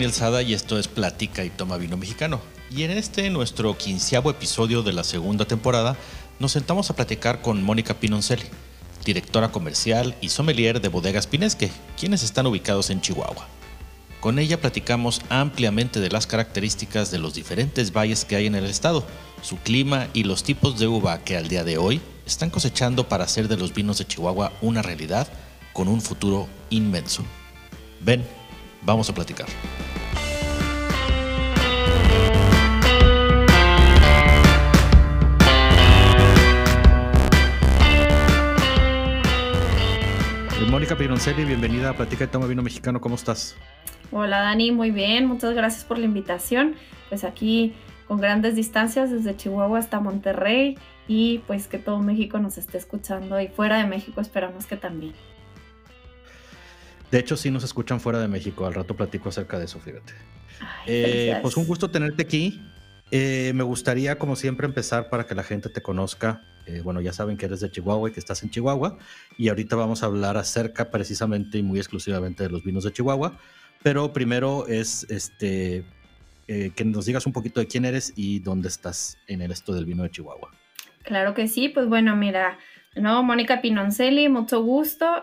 Daniel Sada y esto es Platica y Toma Vino Mexicano. Y en este, nuestro quinceavo episodio de la segunda temporada, nos sentamos a platicar con Mónica Pinoncelli, directora comercial y sommelier de Bodegas Pinesque, quienes están ubicados en Chihuahua. Con ella platicamos ampliamente de las características de los diferentes valles que hay en el estado, su clima y los tipos de uva que al día de hoy están cosechando para hacer de los vinos de Chihuahua una realidad con un futuro inmenso. Ven, Vamos a platicar. Mónica Pironcelli, bienvenida a Platica de Toma Vino Mexicano, ¿cómo estás? Hola Dani, muy bien, muchas gracias por la invitación. Pues aquí con grandes distancias desde Chihuahua hasta Monterrey y pues que todo México nos esté escuchando y fuera de México esperamos que también. De hecho, sí nos escuchan fuera de México. Al rato platico acerca de eso, fíjate. Eh, pues un gusto tenerte aquí. Eh, me gustaría, como siempre, empezar para que la gente te conozca. Eh, bueno, ya saben que eres de Chihuahua y que estás en Chihuahua. Y ahorita vamos a hablar acerca precisamente y muy exclusivamente de los vinos de Chihuahua. Pero primero es este que nos digas un poquito de quién eres y dónde estás en el esto del vino de Chihuahua. Claro que sí, pues bueno, mira, no, Mónica Pinoncelli, mucho gusto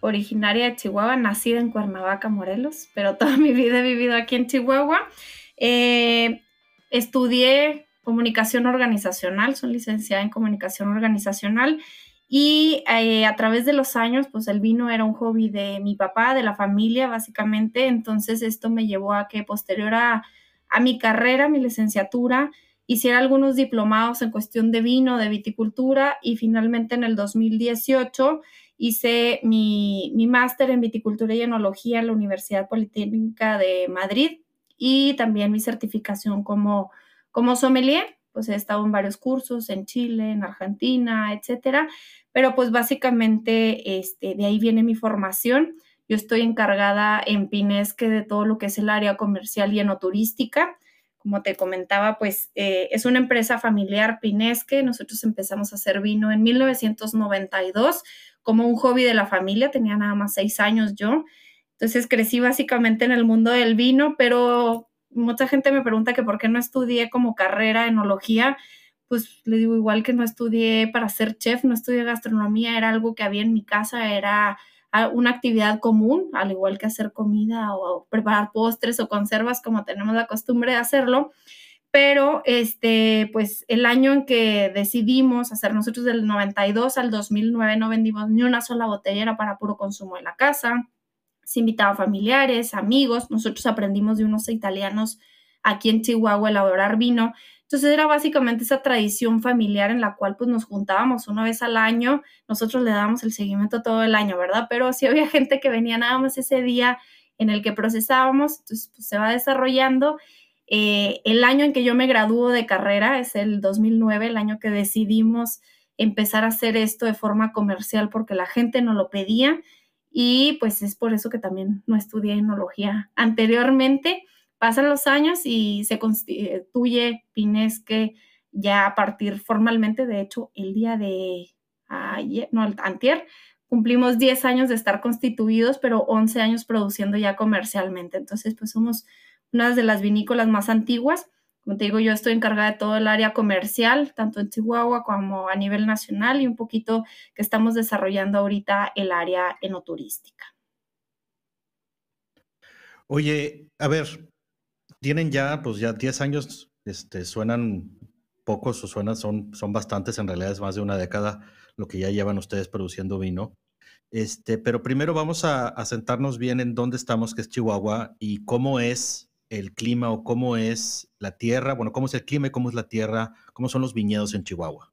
originaria de Chihuahua, nacida en Cuernavaca, Morelos, pero toda mi vida he vivido aquí en Chihuahua. Eh, estudié comunicación organizacional, soy licenciada en comunicación organizacional y eh, a través de los años, pues el vino era un hobby de mi papá, de la familia, básicamente. Entonces esto me llevó a que posterior a, a mi carrera, mi licenciatura, hiciera algunos diplomados en cuestión de vino, de viticultura y finalmente en el 2018 hice mi, máster en viticultura y enología en la Universidad Politécnica de Madrid y también mi certificación como, como sommelier. Pues he estado en varios cursos en Chile, en Argentina, etcétera. Pero pues básicamente este, de ahí viene mi formación. Yo estoy encargada en Pinesque de todo lo que es el área comercial y enoturística. Como te comentaba, pues eh, es una empresa familiar Pinesque. Nosotros empezamos a hacer vino en 1992 como un hobby de la familia, tenía nada más seis años yo. Entonces crecí básicamente en el mundo del vino, pero mucha gente me pregunta que por qué no estudié como carrera enología. Pues le digo igual que no estudié para ser chef, no estudié gastronomía, era algo que había en mi casa, era una actividad común, al igual que hacer comida o preparar postres o conservas como tenemos la costumbre de hacerlo pero este, pues el año en que decidimos hacer nosotros del 92 al 2009 no vendimos ni una sola botella, era para puro consumo en la casa, se invitaba a familiares, amigos, nosotros aprendimos de unos italianos aquí en Chihuahua elaborar vino, entonces era básicamente esa tradición familiar en la cual pues nos juntábamos una vez al año, nosotros le dábamos el seguimiento todo el año, ¿verdad? Pero sí había gente que venía nada más ese día en el que procesábamos, entonces pues, se va desarrollando eh, el año en que yo me graduó de carrera es el 2009, el año que decidimos empezar a hacer esto de forma comercial porque la gente nos lo pedía y pues es por eso que también no estudié enología anteriormente. Pasan los años y se constituye Pinesque ya a partir formalmente, de hecho, el día de ayer, no, antier, cumplimos 10 años de estar constituidos, pero 11 años produciendo ya comercialmente. Entonces, pues somos una de las vinícolas más antiguas. Como te digo, yo estoy encargada de todo el área comercial, tanto en Chihuahua como a nivel nacional y un poquito que estamos desarrollando ahorita el área enoturística. Oye, a ver, tienen ya, pues ya 10 años, este, suenan pocos o suenan, son, son bastantes, en realidad es más de una década lo que ya llevan ustedes produciendo vino. Este, pero primero vamos a, a sentarnos bien en dónde estamos, que es Chihuahua, y cómo es el clima o cómo es la tierra? Bueno, ¿cómo es el clima y cómo es la tierra? ¿Cómo son los viñedos en Chihuahua?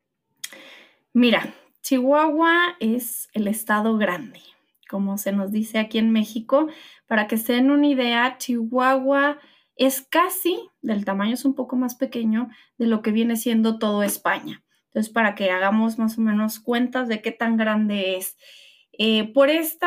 Mira, Chihuahua es el estado grande, como se nos dice aquí en México. Para que se den una idea, Chihuahua es casi del tamaño, es un poco más pequeño de lo que viene siendo todo España. Entonces, para que hagamos más o menos cuentas de qué tan grande es. Eh, por este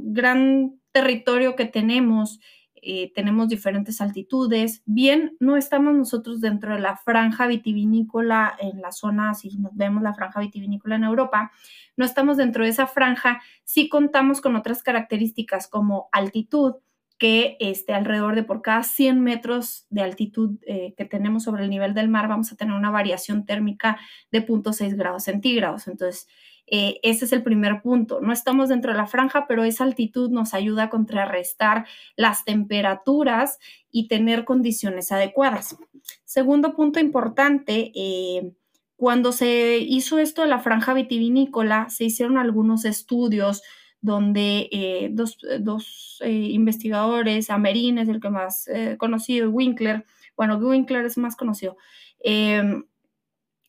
gran territorio que tenemos, eh, tenemos diferentes altitudes. Bien, no estamos nosotros dentro de la franja vitivinícola en la zona, si nos vemos la franja vitivinícola en Europa, no estamos dentro de esa franja, sí contamos con otras características como altitud, que este, alrededor de por cada 100 metros de altitud eh, que tenemos sobre el nivel del mar vamos a tener una variación térmica de 0.6 grados centígrados. Entonces, eh, ese es el primer punto. No estamos dentro de la franja, pero esa altitud nos ayuda a contrarrestar las temperaturas y tener condiciones adecuadas. Segundo punto importante, eh, cuando se hizo esto de la franja vitivinícola, se hicieron algunos estudios donde eh, dos, dos investigadores, Amerin es el que más conocido, Winkler, bueno, Winkler es más conocido, em,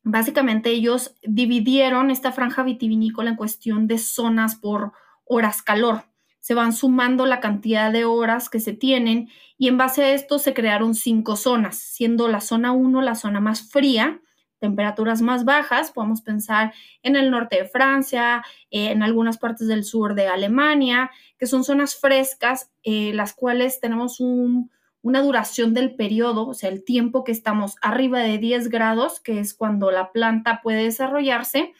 básicamente ellos dividieron esta franja vitivinícola en cuestión de zonas por horas calor. Se van sumando la cantidad de horas que se tienen y en base a esto se crearon cinco zonas, siendo la zona 1 la zona más fría, temperaturas más bajas, podemos pensar en el norte de Francia, en algunas partes del sur de Alemania, que son zonas frescas, eh, las cuales tenemos una duración del periodo, o sea, el tiempo que estamos arriba de 10 grados, que es cuando la planta puede desarrollarse,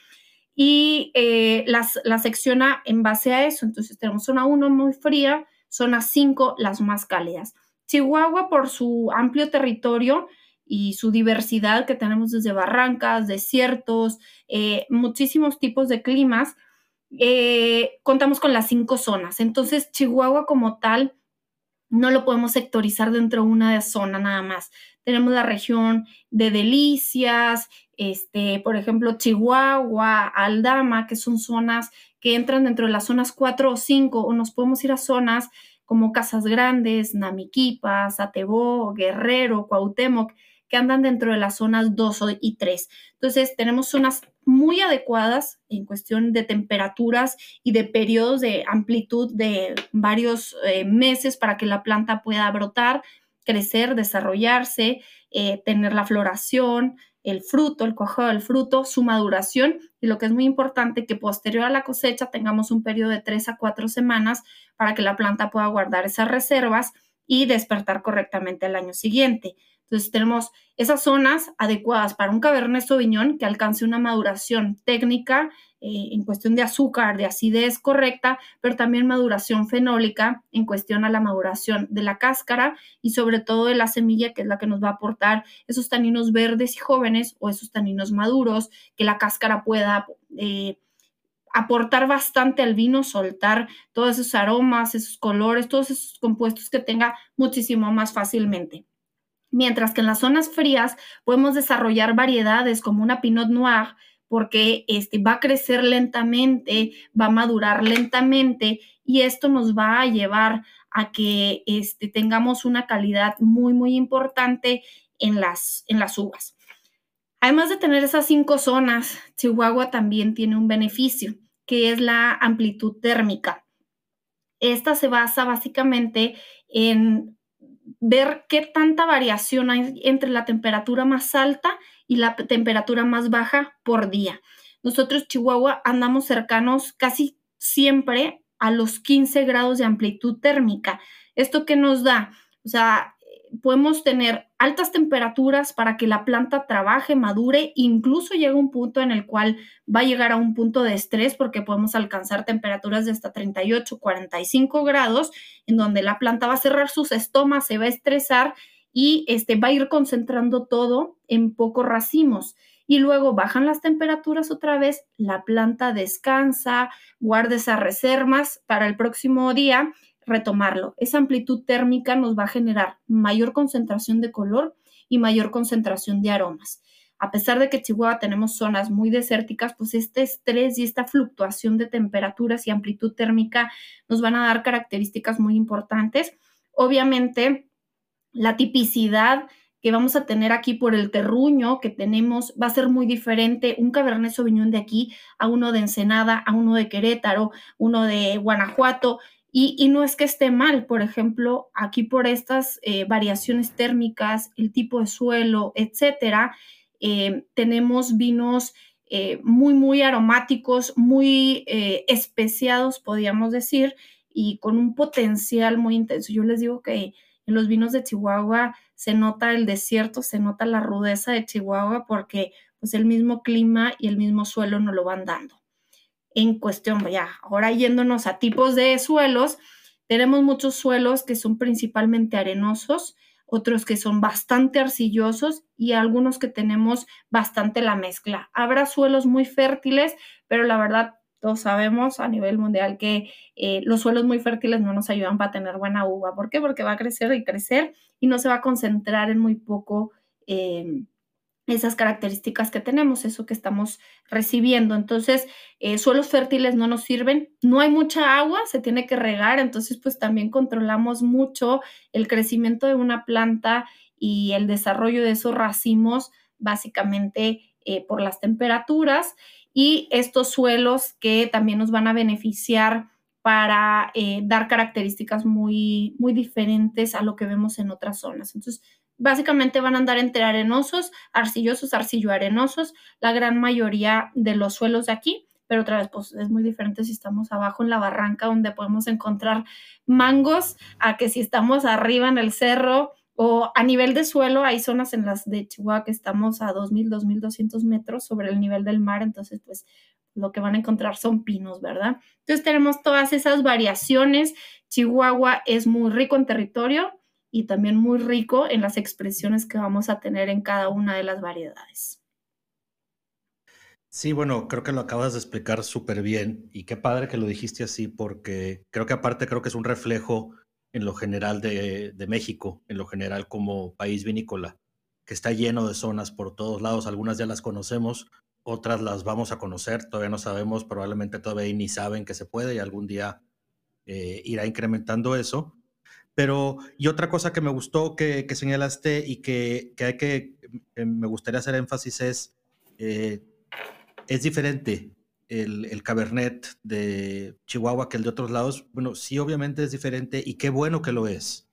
y eh, las, la secciona en base a eso. Entonces tenemos zona 1 muy fría, zona 5 las más cálidas. Chihuahua, por su amplio territorio, y su diversidad que tenemos desde barrancas, desiertos, eh, muchísimos tipos de climas, eh, contamos con las cinco zonas. Entonces, Chihuahua como tal, no lo podemos sectorizar dentro de una zona nada más. Tenemos la región de Delicias, este, por ejemplo, Chihuahua, Aldama, que son zonas que entran dentro de las zonas 4 o 5, o nos podemos ir a zonas como Casas Grandes, Namiquipa, Satebó, Guerrero, Cuauhtémoc, que andan dentro de las zonas 2 y 3. Entonces, tenemos zonas muy adecuadas en cuestión de temperaturas y de periodos de amplitud de varios eh, meses para que la planta pueda brotar, crecer, desarrollarse, eh, tener la floración, el fruto, el cuajado del fruto, su maduración y lo que es muy importante, que posterior a la cosecha tengamos un periodo de 3 a 4 semanas para que la planta pueda guardar esas reservas y despertar correctamente el año siguiente. Entonces tenemos esas zonas adecuadas para un Cabernet Sauvignon que alcance una maduración técnica eh, en cuestión de azúcar, de acidez correcta, pero también maduración fenólica en cuestión a la maduración de la cáscara y sobre todo de la semilla que es la que nos va a aportar esos taninos verdes y jóvenes o esos taninos maduros que la cáscara pueda... Eh, aportar bastante al vino, soltar todos esos aromas, esos colores, todos esos compuestos que tenga muchísimo más fácilmente. Mientras que en las zonas frías podemos desarrollar variedades como una Pinot Noir, porque este, va a crecer lentamente, va a madurar lentamente y esto nos va a llevar a que este, tengamos una calidad muy, muy importante en las, en las uvas. Además de tener esas cinco zonas, Chihuahua también tiene un beneficio, que es la amplitud térmica. Esta se basa básicamente en ver qué tanta variación hay entre la temperatura más alta y la temperatura más baja por día. Nosotros, Chihuahua, andamos cercanos casi siempre a los 15 grados de amplitud térmica. ¿Esto qué nos da? O sea, podemos tener altas temperaturas para que la planta trabaje, madure, incluso llega un punto en el cual va a llegar a un punto de estrés porque podemos alcanzar temperaturas de hasta 38, 45 grados, en donde la planta va a cerrar sus estomas, se va a estresar y este, va a ir concentrando todo en pocos racimos. Y luego bajan las temperaturas otra vez, la planta descansa, guarda esas reservas para el próximo día retomarlo. Esa amplitud térmica nos va a generar mayor concentración de color y mayor concentración de aromas. A pesar de que Chihuahua tenemos zonas muy desérticas, pues este estrés y esta fluctuación de temperaturas y amplitud térmica nos van a dar características muy importantes. Obviamente, la tipicidad que vamos a tener aquí por el terruño que tenemos va a ser muy diferente un Cabernet Sauvignon de aquí a uno de Ensenada, a uno de Querétaro, uno de Guanajuato. Y, no es que esté mal, por ejemplo, aquí por estas eh, variaciones térmicas, el tipo de suelo, etcétera, eh, tenemos vinos eh, muy, muy aromáticos, muy especiados, podríamos decir, y con un potencial muy intenso. Yo les digo que en los vinos de Chihuahua se nota el desierto, se nota la rudeza de Chihuahua porque pues el mismo clima y el mismo suelo nos lo van dando en cuestión. Ya, ahora yéndonos a tipos de suelos, tenemos muchos suelos que son principalmente arenosos, otros que son bastante arcillosos y algunos que tenemos bastante la mezcla. Habrá suelos muy fértiles, pero la verdad todos sabemos a nivel mundial que eh, los suelos muy fértiles no nos ayudan para tener buena uva. ¿Por qué? Porque va a crecer y crecer y no se va a concentrar en muy poco em, esas características que tenemos, eso que estamos recibiendo. Entonces, eh, suelos fértiles no nos sirven, no hay mucha agua, se tiene que regar, entonces pues también controlamos mucho el crecimiento de una planta y el desarrollo de esos racimos básicamente eh, por las temperaturas y estos suelos que también nos van a beneficiar para eh, dar características muy, muy diferentes a lo que vemos en otras zonas. Entonces, básicamente van a andar entre arenosos, arcillosos, arcillo-arenosos, la gran mayoría de los suelos de aquí, pero otra vez, pues es muy diferente si estamos abajo en la barranca donde podemos encontrar mangos a que si estamos arriba en el cerro o a nivel de suelo, hay zonas en las de Chihuahua que estamos a 2.000, 2.200 metros sobre el nivel del mar, entonces pues lo que van a encontrar son pinos, ¿verdad? Entonces tenemos todas esas variaciones. Chihuahua es muy rico en territorio y también muy rico en las expresiones que vamos a tener en cada una de las variedades. Sí, bueno, creo que lo acabas de explicar súper bien y qué padre que lo dijiste así porque creo que aparte creo que es un reflejo en lo general de, México, en lo general como país vinícola, que está lleno de zonas por todos lados. Algunas ya las conocemos, otras las vamos a conocer, todavía no sabemos, probablemente todavía ni saben que se puede y algún día eh, irá incrementando eso. Pero, y otra cosa que me gustó que, señalaste y que, hay que, me gustaría hacer énfasis es, eh, es diferente el, Cabernet de Chihuahua que el de otros lados, bueno, sí, obviamente es diferente y qué bueno que lo es.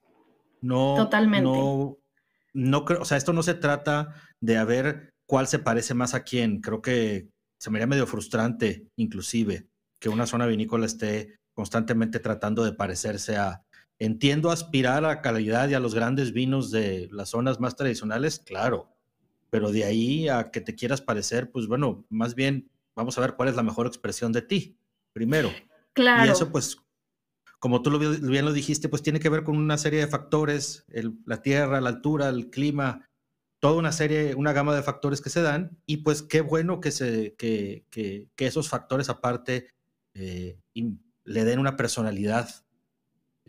No, Totalmente. No, no creo, o sea, esto no se trata de a ver cuál se parece más a quién. Creo que se me haría medio frustrante, inclusive, que una zona vinícola esté constantemente tratando de parecerse a. Entiendo aspirar a calidad y a los grandes vinos de las zonas más tradicionales, claro, pero de ahí a que te quieras parecer, pues bueno, más bien vamos a ver cuál es la mejor expresión de ti, primero. Claro. Y eso, pues, como tú lo, bien lo dijiste, pues tiene que ver con una serie de factores, la tierra, la altura, el clima, toda una serie, una gama de factores que se dan, y pues qué bueno que, se, que, que, esos factores aparte eh, le den una personalidad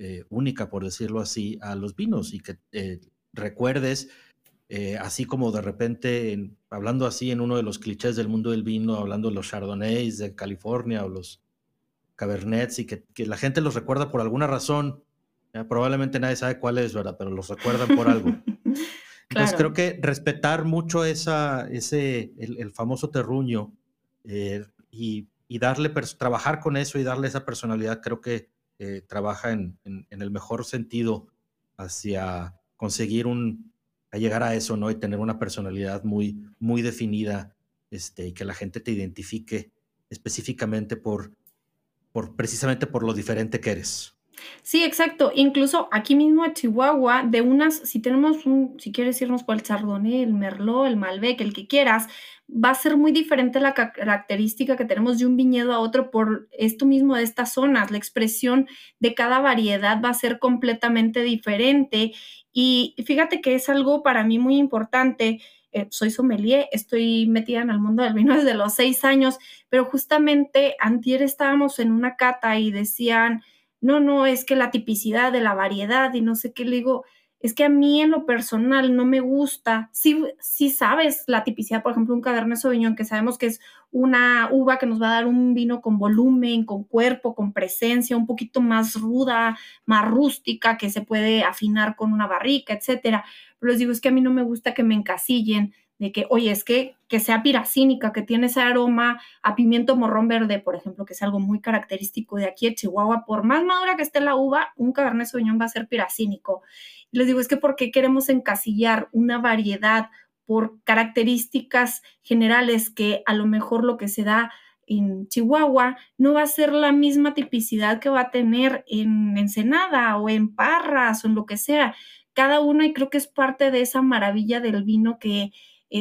eh, única, por decirlo así, a los vinos y que eh, recuerdes eh, así como de repente, hablando así en uno de los clichés del mundo del vino, hablando de los Chardonnays de California o los Cabernets, y que, la gente los recuerda por alguna razón. probablemente nadie sabe cuál es, ¿verdad? Pero los recuerdan por algo. Entonces creo que respetar mucho esa, ese, el, famoso terruño eh, y, darle, trabajar con eso y darle esa personalidad, creo que eh, trabaja en, en, el mejor sentido hacia conseguir un, a llegar a eso, ¿no? Y tener una personalidad muy, muy definida, este, y que la gente te identifique específicamente por, por, precisamente por lo diferente que eres. Sí, exacto. Incluso aquí mismo a Chihuahua, de unas, si tenemos un, si quieres irnos por el Chardonnay, el Merlot, el Malbec, el que quieras, va a ser muy diferente la característica que tenemos de un viñedo a otro por esto mismo de estas zonas. La expresión de cada variedad va a ser completamente diferente y fíjate que es algo para mí muy importante. Eh, soy sommelier, estoy metida en el mundo del vino desde los seis años, pero justamente antier estábamos en una cata y decían, no, no, es que la tipicidad de la variedad y no sé qué, le digo, es que a mí en lo personal no me gusta. Sí, sí sabes la tipicidad, por ejemplo, un Cabernet Sauvignon, que sabemos que es una uva que nos va a dar un vino con volumen, con cuerpo, con presencia, un poquito más ruda, más rústica, que se puede afinar con una barrica, etcétera. Pero les digo, es que a mí no me gusta que me encasillen de que, oye, es que, que sea piracínica, que tiene ese aroma a pimiento morrón verde, por ejemplo, que es algo muy característico de aquí de Chihuahua. Por más madura que esté la uva, un Cabernet Sauvignon va a ser piracínico. Y les digo, es que ¿por qué queremos encasillar una variedad por características generales que a lo mejor lo que se da en Chihuahua no va a ser la misma tipicidad que va a tener en Ensenada o en Parras o en lo que sea. Cada uno, y creo que es parte de esa maravilla del vino que,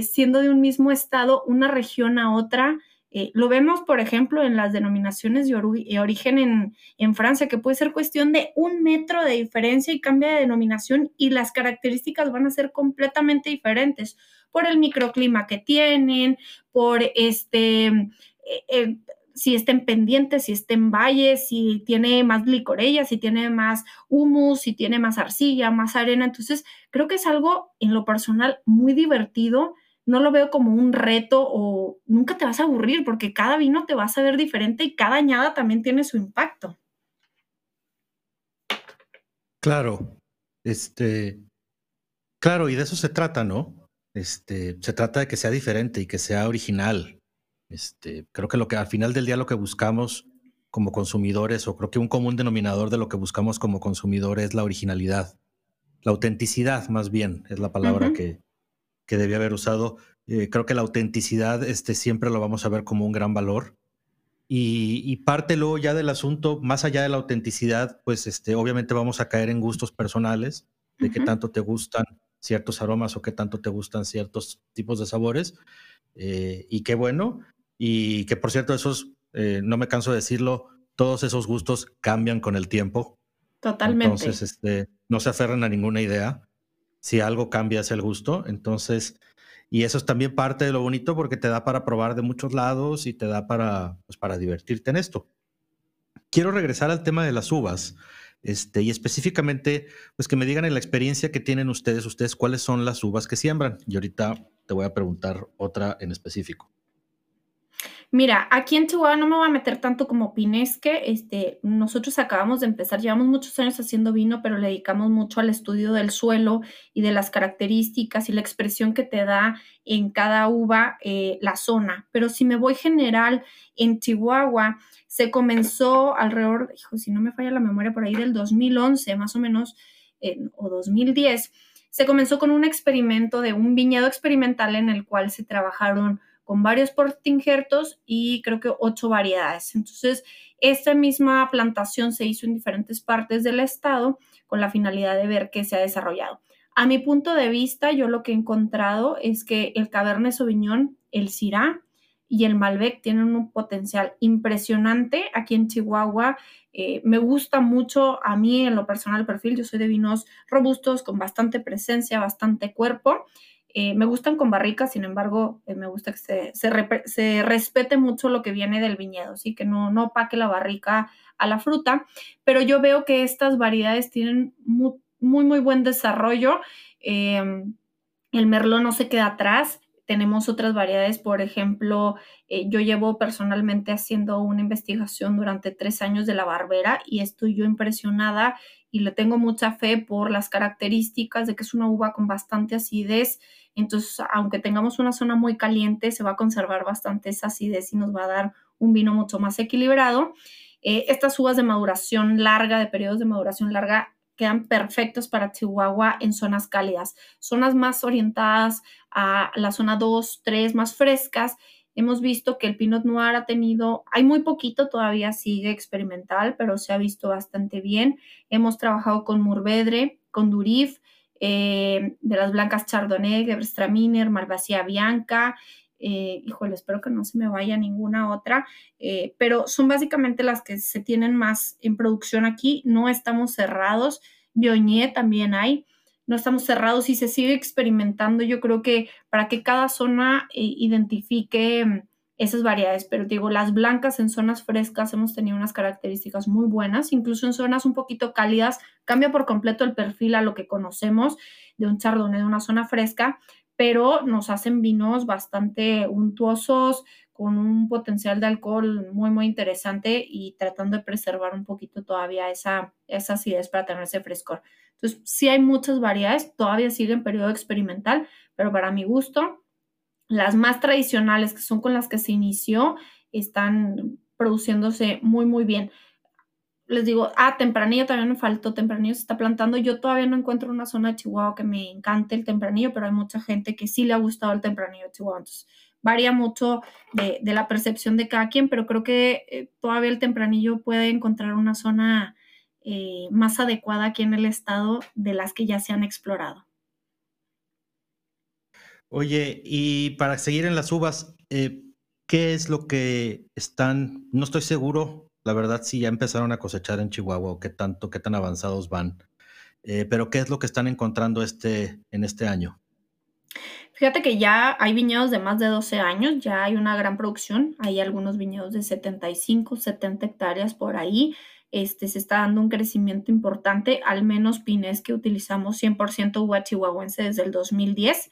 siendo de un mismo estado, una región a otra, Eh, lo vemos, por ejemplo, en las denominaciones de origen en, en, Francia, que puede ser cuestión de un metro de diferencia y cambia de denominación y las características van a ser completamente diferentes por el microclima que tienen, por este, eh, eh, si estén pendientes, si estén valles, si tiene más glicorella, si tiene más humus, si tiene más arcilla, más arena. Entonces, creo que es algo en lo personal muy divertido. No lo veo como un reto o nunca te vas a aburrir porque cada vino te va a saber diferente y cada añada también tiene su impacto. Claro, este, claro, y de eso se trata, ¿no? Este, se trata de que sea diferente y que sea original, este, creo que lo que al final del día lo que buscamos como consumidores, o creo que un común denominador de lo que buscamos como consumidores es la originalidad, la autenticidad más bien, es la palabra que, que debía haber usado. Eh, creo que la autenticidad este, siempre lo vamos a ver como un gran valor. Y, parte luego ya del asunto, más allá de la autenticidad, pues este, obviamente vamos a caer en gustos personales, de qué tanto te gustan ciertos aromas o qué tanto te gustan ciertos tipos de sabores. Eh, y qué bueno, y que por cierto, esos, eh, no me canso de decirlo, todos esos gustos cambian con el tiempo. Totalmente. Entonces, este, no se aferran a ninguna idea. Si algo cambia es el gusto. Entonces, y eso es también parte de lo bonito porque te da para probar de muchos lados y te da para, pues, para divertirte en esto. Quiero regresar al tema de las uvas. Este, y específicamente, pues que me digan en la experiencia que tienen ustedes, ustedes cuáles son las uvas que siembran. Y ahorita te voy a preguntar otra en específico. Mira, aquí en Chihuahua no me voy a meter tanto como Pinesque. Este, nosotros acabamos de empezar, llevamos muchos años haciendo vino, pero le dedicamos mucho al estudio del suelo y de las características y la expresión que te da en cada uva eh, la zona. Pero si me voy general, en Chihuahua se comenzó alrededor, hijo, si no me falla la memoria, por ahí del 2011 más o menos, o 2010, se comenzó con un experimento de un viñedo experimental en el cual se trabajaron con varios portingertos y creo que ocho variedades. Entonces, esta misma plantación se hizo en diferentes partes del estado con la finalidad de ver qué se ha desarrollado. A mi punto de vista, yo lo que he encontrado es que el Cabernet Sauvignon, el Syrah y el Malbec tienen un potencial impresionante aquí en Chihuahua. Eh, me gusta mucho a mí en lo personal el perfil. Yo soy de vinos robustos con bastante presencia, bastante cuerpo. Eh, me gustan con barrica, sin embargo, eh, me gusta que se, se, respete mucho lo que viene del viñedo, ¿sí? que no, no la barrica a la fruta, pero yo veo que estas variedades tienen muy, muy, buen desarrollo. Em, el merlot no se queda atrás. Tenemos otras variedades, por ejemplo, eh, yo llevo personalmente haciendo una investigación durante tres años de la barbera y estoy yo impresionada y le tengo mucha fe por las características de que es una uva con bastante acidez, entonces, aunque tengamos una zona muy caliente, se va a conservar bastante esa acidez y nos va a dar un vino mucho más equilibrado. Eh, estas uvas de maduración larga, de periodos de maduración larga, quedan perfectos para Chihuahua en zonas cálidas. Zonas más orientadas a la zona 2, 3, más frescas. Hemos visto que el Pinot Noir ha tenido, hay muy poquito, todavía sigue experimental, pero se ha visto bastante bien. Hemos trabajado con Murvedre, con Durif, eh, de las blancas Chardonnay, Gewürztraminer, Malvasía Bianca, eh, híjole, espero que no se me vaya ninguna otra, eh, pero son básicamente las que se tienen más en producción aquí, no estamos cerrados, Bionier también hay, no estamos cerrados y se sigue experimentando, yo creo que para que cada zona identifique esas variedades, pero digo, las blancas en zonas frescas hemos tenido unas características muy buenas, incluso en zonas un poquito cálidas, cambia por completo el perfil a lo que conocemos de un chardonnay de una zona fresca, pero nos hacen vinos bastante untuosos, con un potencial de alcohol muy, muy interesante y tratando de preservar un poquito todavía esa, esa acidez para tener ese frescor. Entonces, sí hay muchas variedades, todavía sigue en periodo experimental, pero para mi gusto, las más tradicionales, que son con las que se inició, están produciéndose muy, muy bien. Les digo, ah, tempranillo también me faltó, tempranillo se está plantando. Yo todavía no encuentro una zona de Chihuahua que me encante el tempranillo, pero hay mucha gente que sí le ha gustado el tempranillo de Chihuahua. Entonces, varía mucho de, la percepción de cada quien, pero creo que eh, todavía el tempranillo puede encontrar una zona eh, más adecuada aquí en el estado de las que ya se han explorado. Oye, y para seguir en las uvas, eh, ¿qué es lo que están, no estoy seguro, la verdad, si ya empezaron a cosechar en Chihuahua o qué tanto, qué tan avanzados van, eh, pero qué es lo que están encontrando este, en este año? Fíjate que ya hay viñedos de más de 12 años, ya hay una gran producción, hay algunos viñedos de 75, 70 hectáreas por ahí. Este, se está dando un crecimiento importante, al menos pines que utilizamos 100% uva chihuahuense desde el 2010.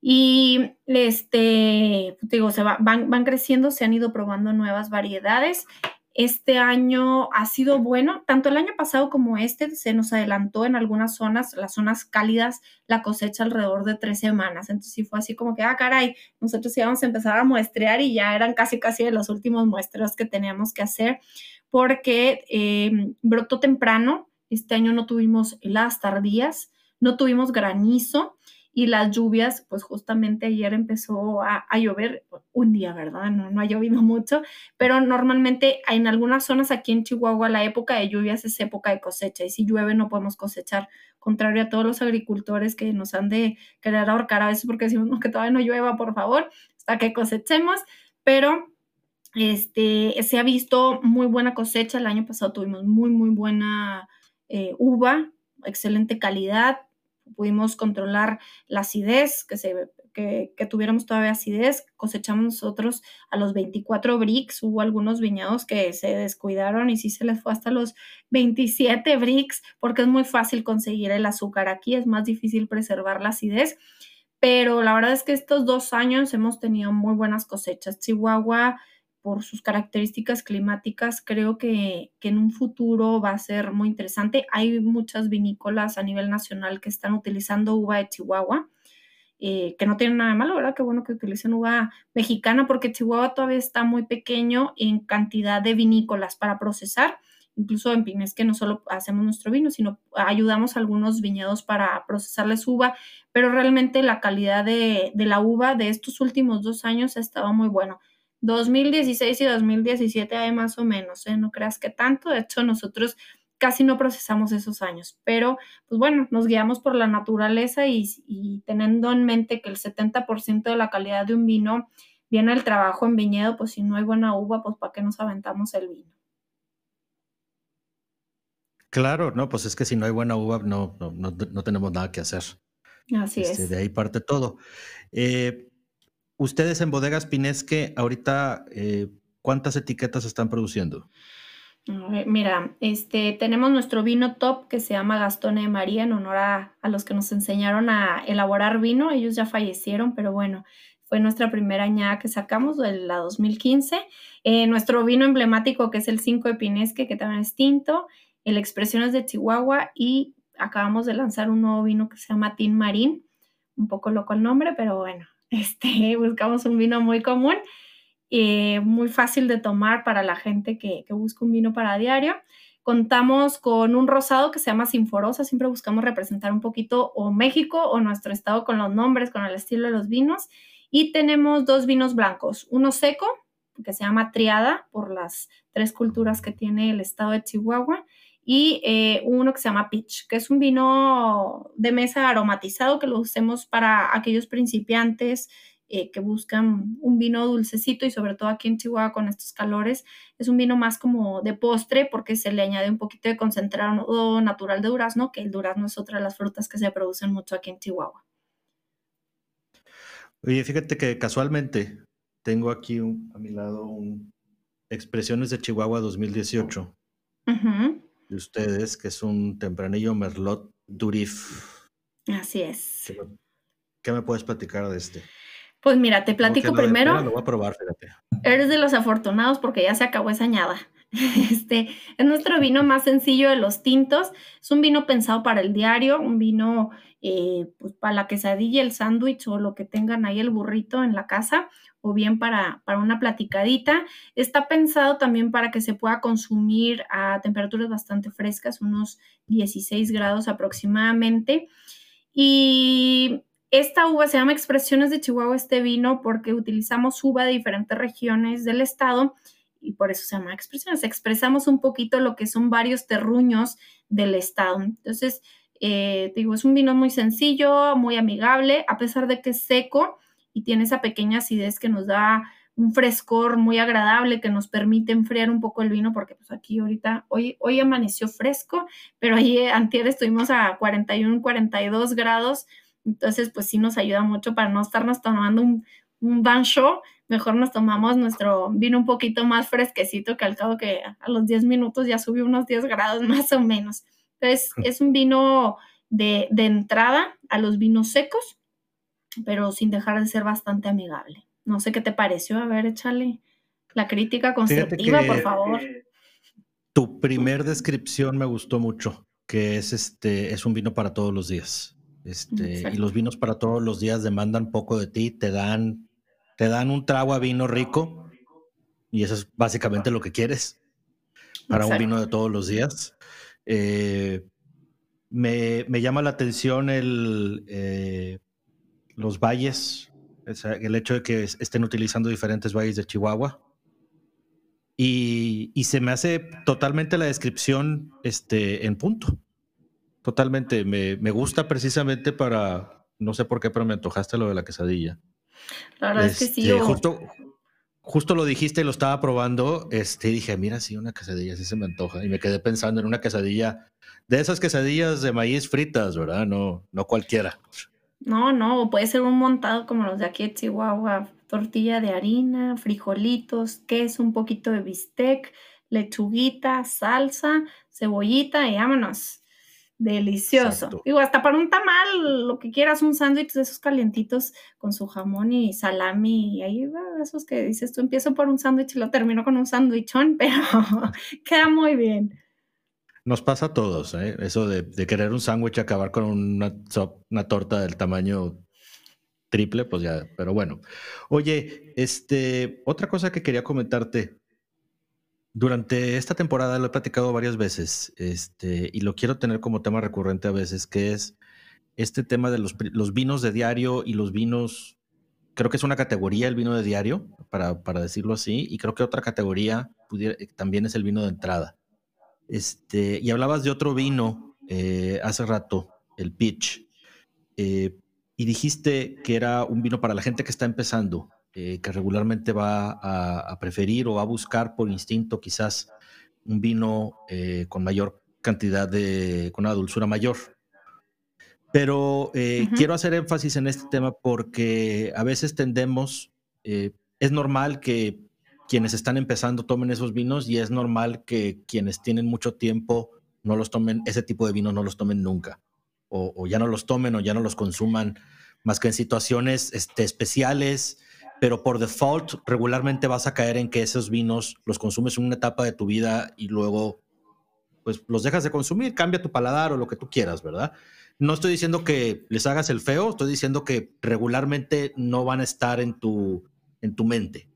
Y este, digo, se van, van creciendo, se han ido probando nuevas variedades este año ha sido bueno, tanto el año pasado como este se nos adelantó en algunas zonas, las zonas cálidas, la cosecha alrededor de tres semanas. Entonces sí fue así como que, ah, caray, nosotros íbamos a empezar a muestrear y ya eran casi casi de los últimos muestreos que teníamos que hacer porque em, brotó temprano. Este año no tuvimos heladas tardías, no tuvimos granizo y las lluvias, pues justamente ayer empezó a, llover un día, ¿verdad? No, no ha llovido mucho, pero normalmente en algunas zonas aquí en Chihuahua la época de lluvias es época de cosecha y si llueve no podemos cosechar, contrario a todos los agricultores que nos han de querer ahorcar a veces porque decimos que todavía no llueva, por favor, hasta que cosechemos, pero este, se ha visto muy buena cosecha, el año pasado tuvimos muy, muy buena eh, uva, excelente calidad, pudimos controlar la acidez, que, se, que, tuviéramos todavía acidez, cosechamos nosotros a los 24 bricks, hubo algunos viñados que se descuidaron y sí se les fue hasta los 27 bricks, porque es muy fácil conseguir el azúcar aquí, es más difícil preservar la acidez, pero la verdad es que estos dos años hemos tenido muy buenas cosechas. Chihuahua por sus características climáticas, creo que, en un futuro va a ser muy interesante. Hay muchas vinícolas a nivel nacional que están utilizando uva de Chihuahua, eh, que no tienen nada de malo, ¿verdad? Qué bueno que utilicen uva mexicana, porque Chihuahua todavía está muy pequeño en cantidad de vinícolas para procesar. Incluso en Pines que no solo hacemos nuestro vino, sino ayudamos a algunos viñedos para procesarles uva, pero realmente la calidad de, de la uva de estos últimos dos años ha estado muy bueno 2016 y 2017 hay más o menos, ¿eh? no creas que tanto, de hecho nosotros casi no procesamos esos años, pero pues bueno, nos guiamos por la naturaleza y, teniendo en mente que el 70% de la calidad de un vino viene del trabajo en viñedo, pues si no hay buena uva, pues ¿para qué nos aventamos el vino? Claro, no, pues es que si no hay buena uva, no, no, tenemos nada que hacer. Así este, es. De ahí parte todo. Eh, Ustedes en Bodegas Pinesque, ahorita, eh, ¿cuántas etiquetas están produciendo? Mira, este, tenemos nuestro vino top que se llama Gastone de María en honor a, los que nos enseñaron a elaborar vino. Ellos ya fallecieron, pero bueno, fue nuestra primera añada que sacamos, la 2015. Eh, nuestro vino emblemático que es el 5 de Pinesque, que también es tinto. El Expresiones de Chihuahua y acabamos de lanzar un nuevo vino que se llama Tin Marín. Un poco loco el nombre, pero bueno, este, buscamos un vino muy común, y eh, muy fácil de tomar para la gente que, busca un vino para diario. Contamos con un rosado que se llama Sinforosa, siempre buscamos representar un poquito o México o nuestro estado con los nombres, con el estilo de los vinos. Y tenemos dos vinos blancos, uno seco, que se llama Triada, por las tres culturas que tiene el estado de Chihuahua, y eh, uno que se llama Peach, que es un vino de mesa aromatizado que lo usemos para aquellos principiantes eh, que buscan un vino dulcecito y sobre todo aquí en Chihuahua con estos calores, es un vino más como de postre porque se le añade un poquito de concentrado natural de durazno, que el durazno es otra de las frutas que se producen mucho aquí en Chihuahua. Oye, fíjate que casualmente tengo aquí a mi lado un Expresiones de Chihuahua 2018 de ustedes, que es un tempranillo Merlot Durif. Así es. ¿Qué me, puedes platicar de este? Pues mira, te platico primero. lo voy a probar, fíjate. Eres de los afortunados porque ya se acabó esa añada. Este es nuestro vino más sencillo de los tintos. Es un vino pensado para el diario, un vino eh, pues para la quesadilla, el sándwich o lo que tengan ahí el burrito en la casa o bien para, para una platicadita. Está pensado también para que se pueda consumir a temperaturas bastante frescas, unos 16 grados aproximadamente. Y esta uva se llama Expresiones de Chihuahua, este vino, porque utilizamos uva de diferentes regiones del estado y por eso se llama Expresiones. Expresamos un poquito lo que son varios terruños del estado. Entonces, eh, digo, es un vino muy sencillo, muy amigable, a pesar de que es seco y tiene esa pequeña acidez que nos da un frescor muy agradable que nos permite enfriar un poco el vino, porque pues aquí ahorita, hoy, hoy amaneció fresco, pero ahí eh, antier estuvimos a 41, 42 grados, entonces pues sí nos ayuda mucho para no estarnos tomando un, un bancho, mejor nos tomamos nuestro vino un poquito más fresquecito, que al cabo que a los 10 minutos ya subió unos 10 grados más o menos. Entonces es un vino de, de entrada a los vinos secos, pero sin dejar de ser bastante amigable. No sé qué te pareció. A ver, échale la crítica constructiva, por favor. Tu primer descripción me gustó mucho, que es este, es un vino para todos los días. Este, y los vinos para todos los días demandan poco de ti, te dan, te dan un trago a vino rico, y eso es básicamente lo que quieres para un vino de todos los días. Eh, me, llama la atención el, eh, los valles el hecho de que estén utilizando diferentes valles de Chihuahua. Y, se me hace totalmente la descripción este, en punto. Totalmente. Me, gusta precisamente para, no sé por qué, pero me antojaste lo de la quesadilla. La verdad es que sí. Este, justo, justo lo dijiste lo estaba probando. Este, dije, mira, sí, una quesadilla, sí se me antoja. Y me quedé pensando en una quesadilla, de esas quesadillas de maíz fritas, ¿verdad? No, no cualquiera. No, no, puede ser un montado como los de aquí de Chihuahua, tortilla de harina, frijolitos, queso, un poquito de bistec, lechuguita, salsa, cebollita y vámonos. Delicioso. Digo, hasta para un tamal, lo que quieras, un sándwich de esos calientitos con su jamón y salami. Y ahí va, esos que dices tú, empiezo por un sándwich y lo termino con un sándwichón, pero queda muy bien. Nos pasa a todos, ¿eh? Eso de, querer un sándwich acabar con una, una torta del tamaño triple, pues ya, pero bueno. Oye, este, otra cosa que quería comentarte. Durante esta temporada lo he platicado varias veces, este, y lo quiero tener como tema recurrente a veces, que es este tema de los, vinos de diario y los vinos, creo que es una categoría el vino de diario, para, para decirlo así, y creo que otra categoría también es el vino de entrada. Este, y hablabas de otro vino eh, hace rato, el Pitch, eh, y dijiste que era un vino para la gente que está empezando, eh, que regularmente va a, preferir o va a buscar por instinto quizás un vino con mayor cantidad de, con una dulzura mayor. Pero quiero hacer énfasis en este tema porque a veces tendemos, es normal que quienes están empezando tomen esos vinos y es normal que quienes tienen mucho tiempo no los tomen, ese tipo de vinos no los tomen nunca. O, ya no los tomen o ya no los consuman más que en situaciones este, especiales, pero por default regularmente vas a caer en que esos vinos los consumes en una etapa de tu vida y luego pues los dejas de consumir, cambia tu paladar o lo que tú quieras, ¿verdad? No estoy diciendo que les hagas el feo, estoy diciendo que regularmente no van a estar en tu, en tu mente.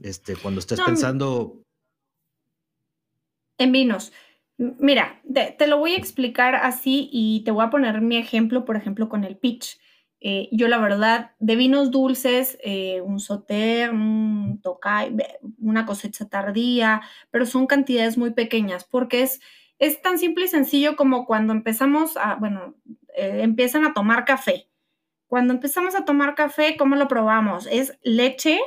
Este, cuando estés pensando... En vinos. Mira, te, lo voy a explicar así y te voy a poner mi ejemplo, por ejemplo, con el pitch. Eh, yo la verdad, de vinos dulces, eh, un soter, un tocay, una cosecha tardía, pero son cantidades muy pequeñas porque es, es tan simple y sencillo como cuando empezamos a, bueno, eh, empiezan a tomar café. Cuando empezamos a tomar café, ¿cómo lo probamos? Es leche,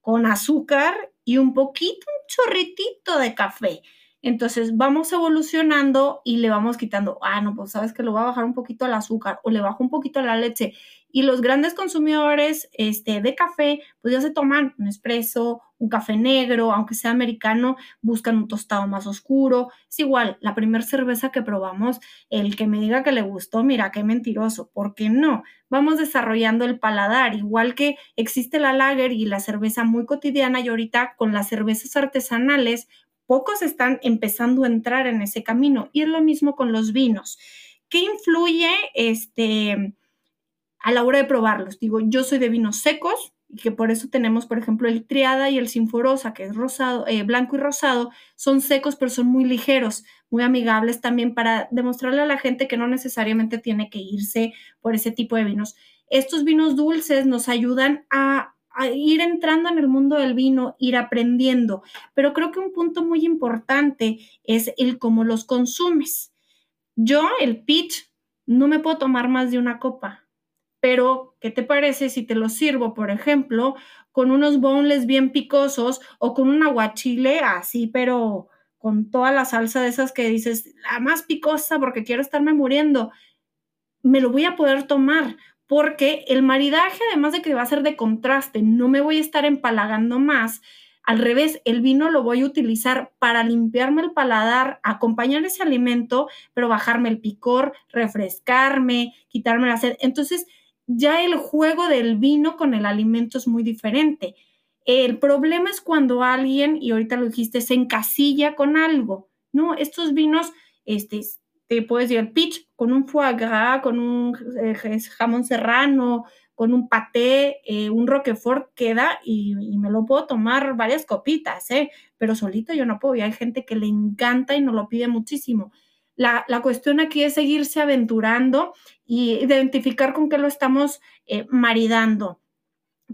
con azúcar y un poquito, un chorritito de café. Entonces vamos evolucionando y le vamos quitando, ah, no, pues sabes que lo va a bajar un poquito el azúcar o le bajo un poquito la leche. Y los grandes consumidores este, de café, pues ya se toman un espresso, un café negro, aunque sea americano, buscan un tostado más oscuro. Es igual, la primera cerveza que probamos, el que me diga que le gustó, mira, qué mentiroso, ¿por qué no? Vamos desarrollando el paladar, igual que existe la lager y la cerveza muy cotidiana y ahorita con las cervezas artesanales, pocos están empezando a entrar en ese camino. Y es lo mismo con los vinos. ¿Qué influye este, a la hora de probarlos? Digo, yo soy de vinos secos y que por eso tenemos, por ejemplo, el Triada y el Sinforosa, que es rosado, eh, blanco y rosado, son secos, pero son muy ligeros, muy amigables también para demostrarle a la gente que no necesariamente tiene que irse por ese tipo de vinos. Estos vinos dulces nos ayudan a ir entrando en el mundo del vino, ir aprendiendo. Pero creo que un punto muy importante es el cómo los consumes. Yo, el pitch, no me puedo tomar más de una copa, pero ¿qué te parece si te lo sirvo, por ejemplo, con unos boneless bien picosos o con un aguachile así, pero con toda la salsa de esas que dices, la más picosa porque quiero estarme muriendo? Me lo voy a poder tomar porque el maridaje, además de que va a ser de contraste, no me voy a estar empalagando más. Al revés, el vino lo voy a utilizar para limpiarme el paladar, acompañar ese alimento, pero bajarme el picor, refrescarme, quitarme la sed. Entonces, ya el juego del vino con el alimento es muy diferente. El problema es cuando alguien, y ahorita lo dijiste, se encasilla con algo, ¿no? Estos vinos, este, te puedes el pitch con un foie gras, con un eh, jamón serrano, con un paté, eh, un roquefort queda y, me lo puedo tomar varias copitas, ¿eh? Pero solito yo no puedo y hay gente que le encanta y nos lo pide muchísimo. La, cuestión aquí es seguirse aventurando y identificar con qué lo estamos eh, maridando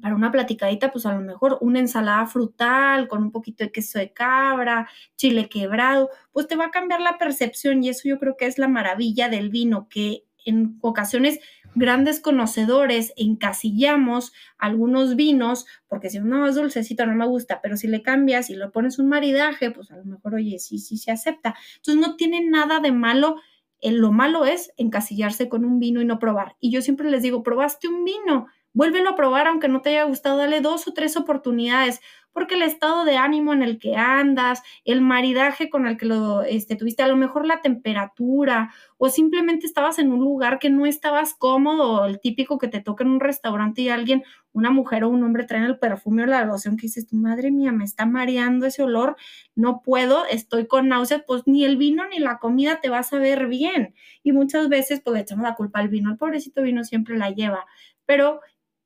para una platicadita, pues a lo mejor una ensalada frutal con un poquito de queso de cabra, chile quebrado, pues te va a cambiar la percepción y eso yo creo que es la maravilla del vino, que en ocasiones grandes conocedores encasillamos algunos vinos porque si no es dulcecito no me gusta, pero si le cambias y lo pones un maridaje, pues a lo mejor, oye, sí, sí se acepta. Entonces no tiene nada de malo. lo malo es encasillarse con un vino y no probar. Y yo siempre les digo, probaste un vino, Vuélvelo a probar aunque no te haya gustado, dale dos o tres oportunidades, porque el estado de ánimo en el que andas, el maridaje con el que lo este, tuviste, a lo mejor la temperatura, o simplemente estabas en un lugar que no estabas cómodo, el típico que te toca en un restaurante y alguien, una mujer o un hombre traen el perfume o la loción que dices, tu madre mía, me está mareando ese olor, no puedo, estoy con náuseas, pues ni el vino ni la comida te va a saber bien. Y muchas veces pues echamos la culpa al vino, el pobrecito vino siempre la lleva, pero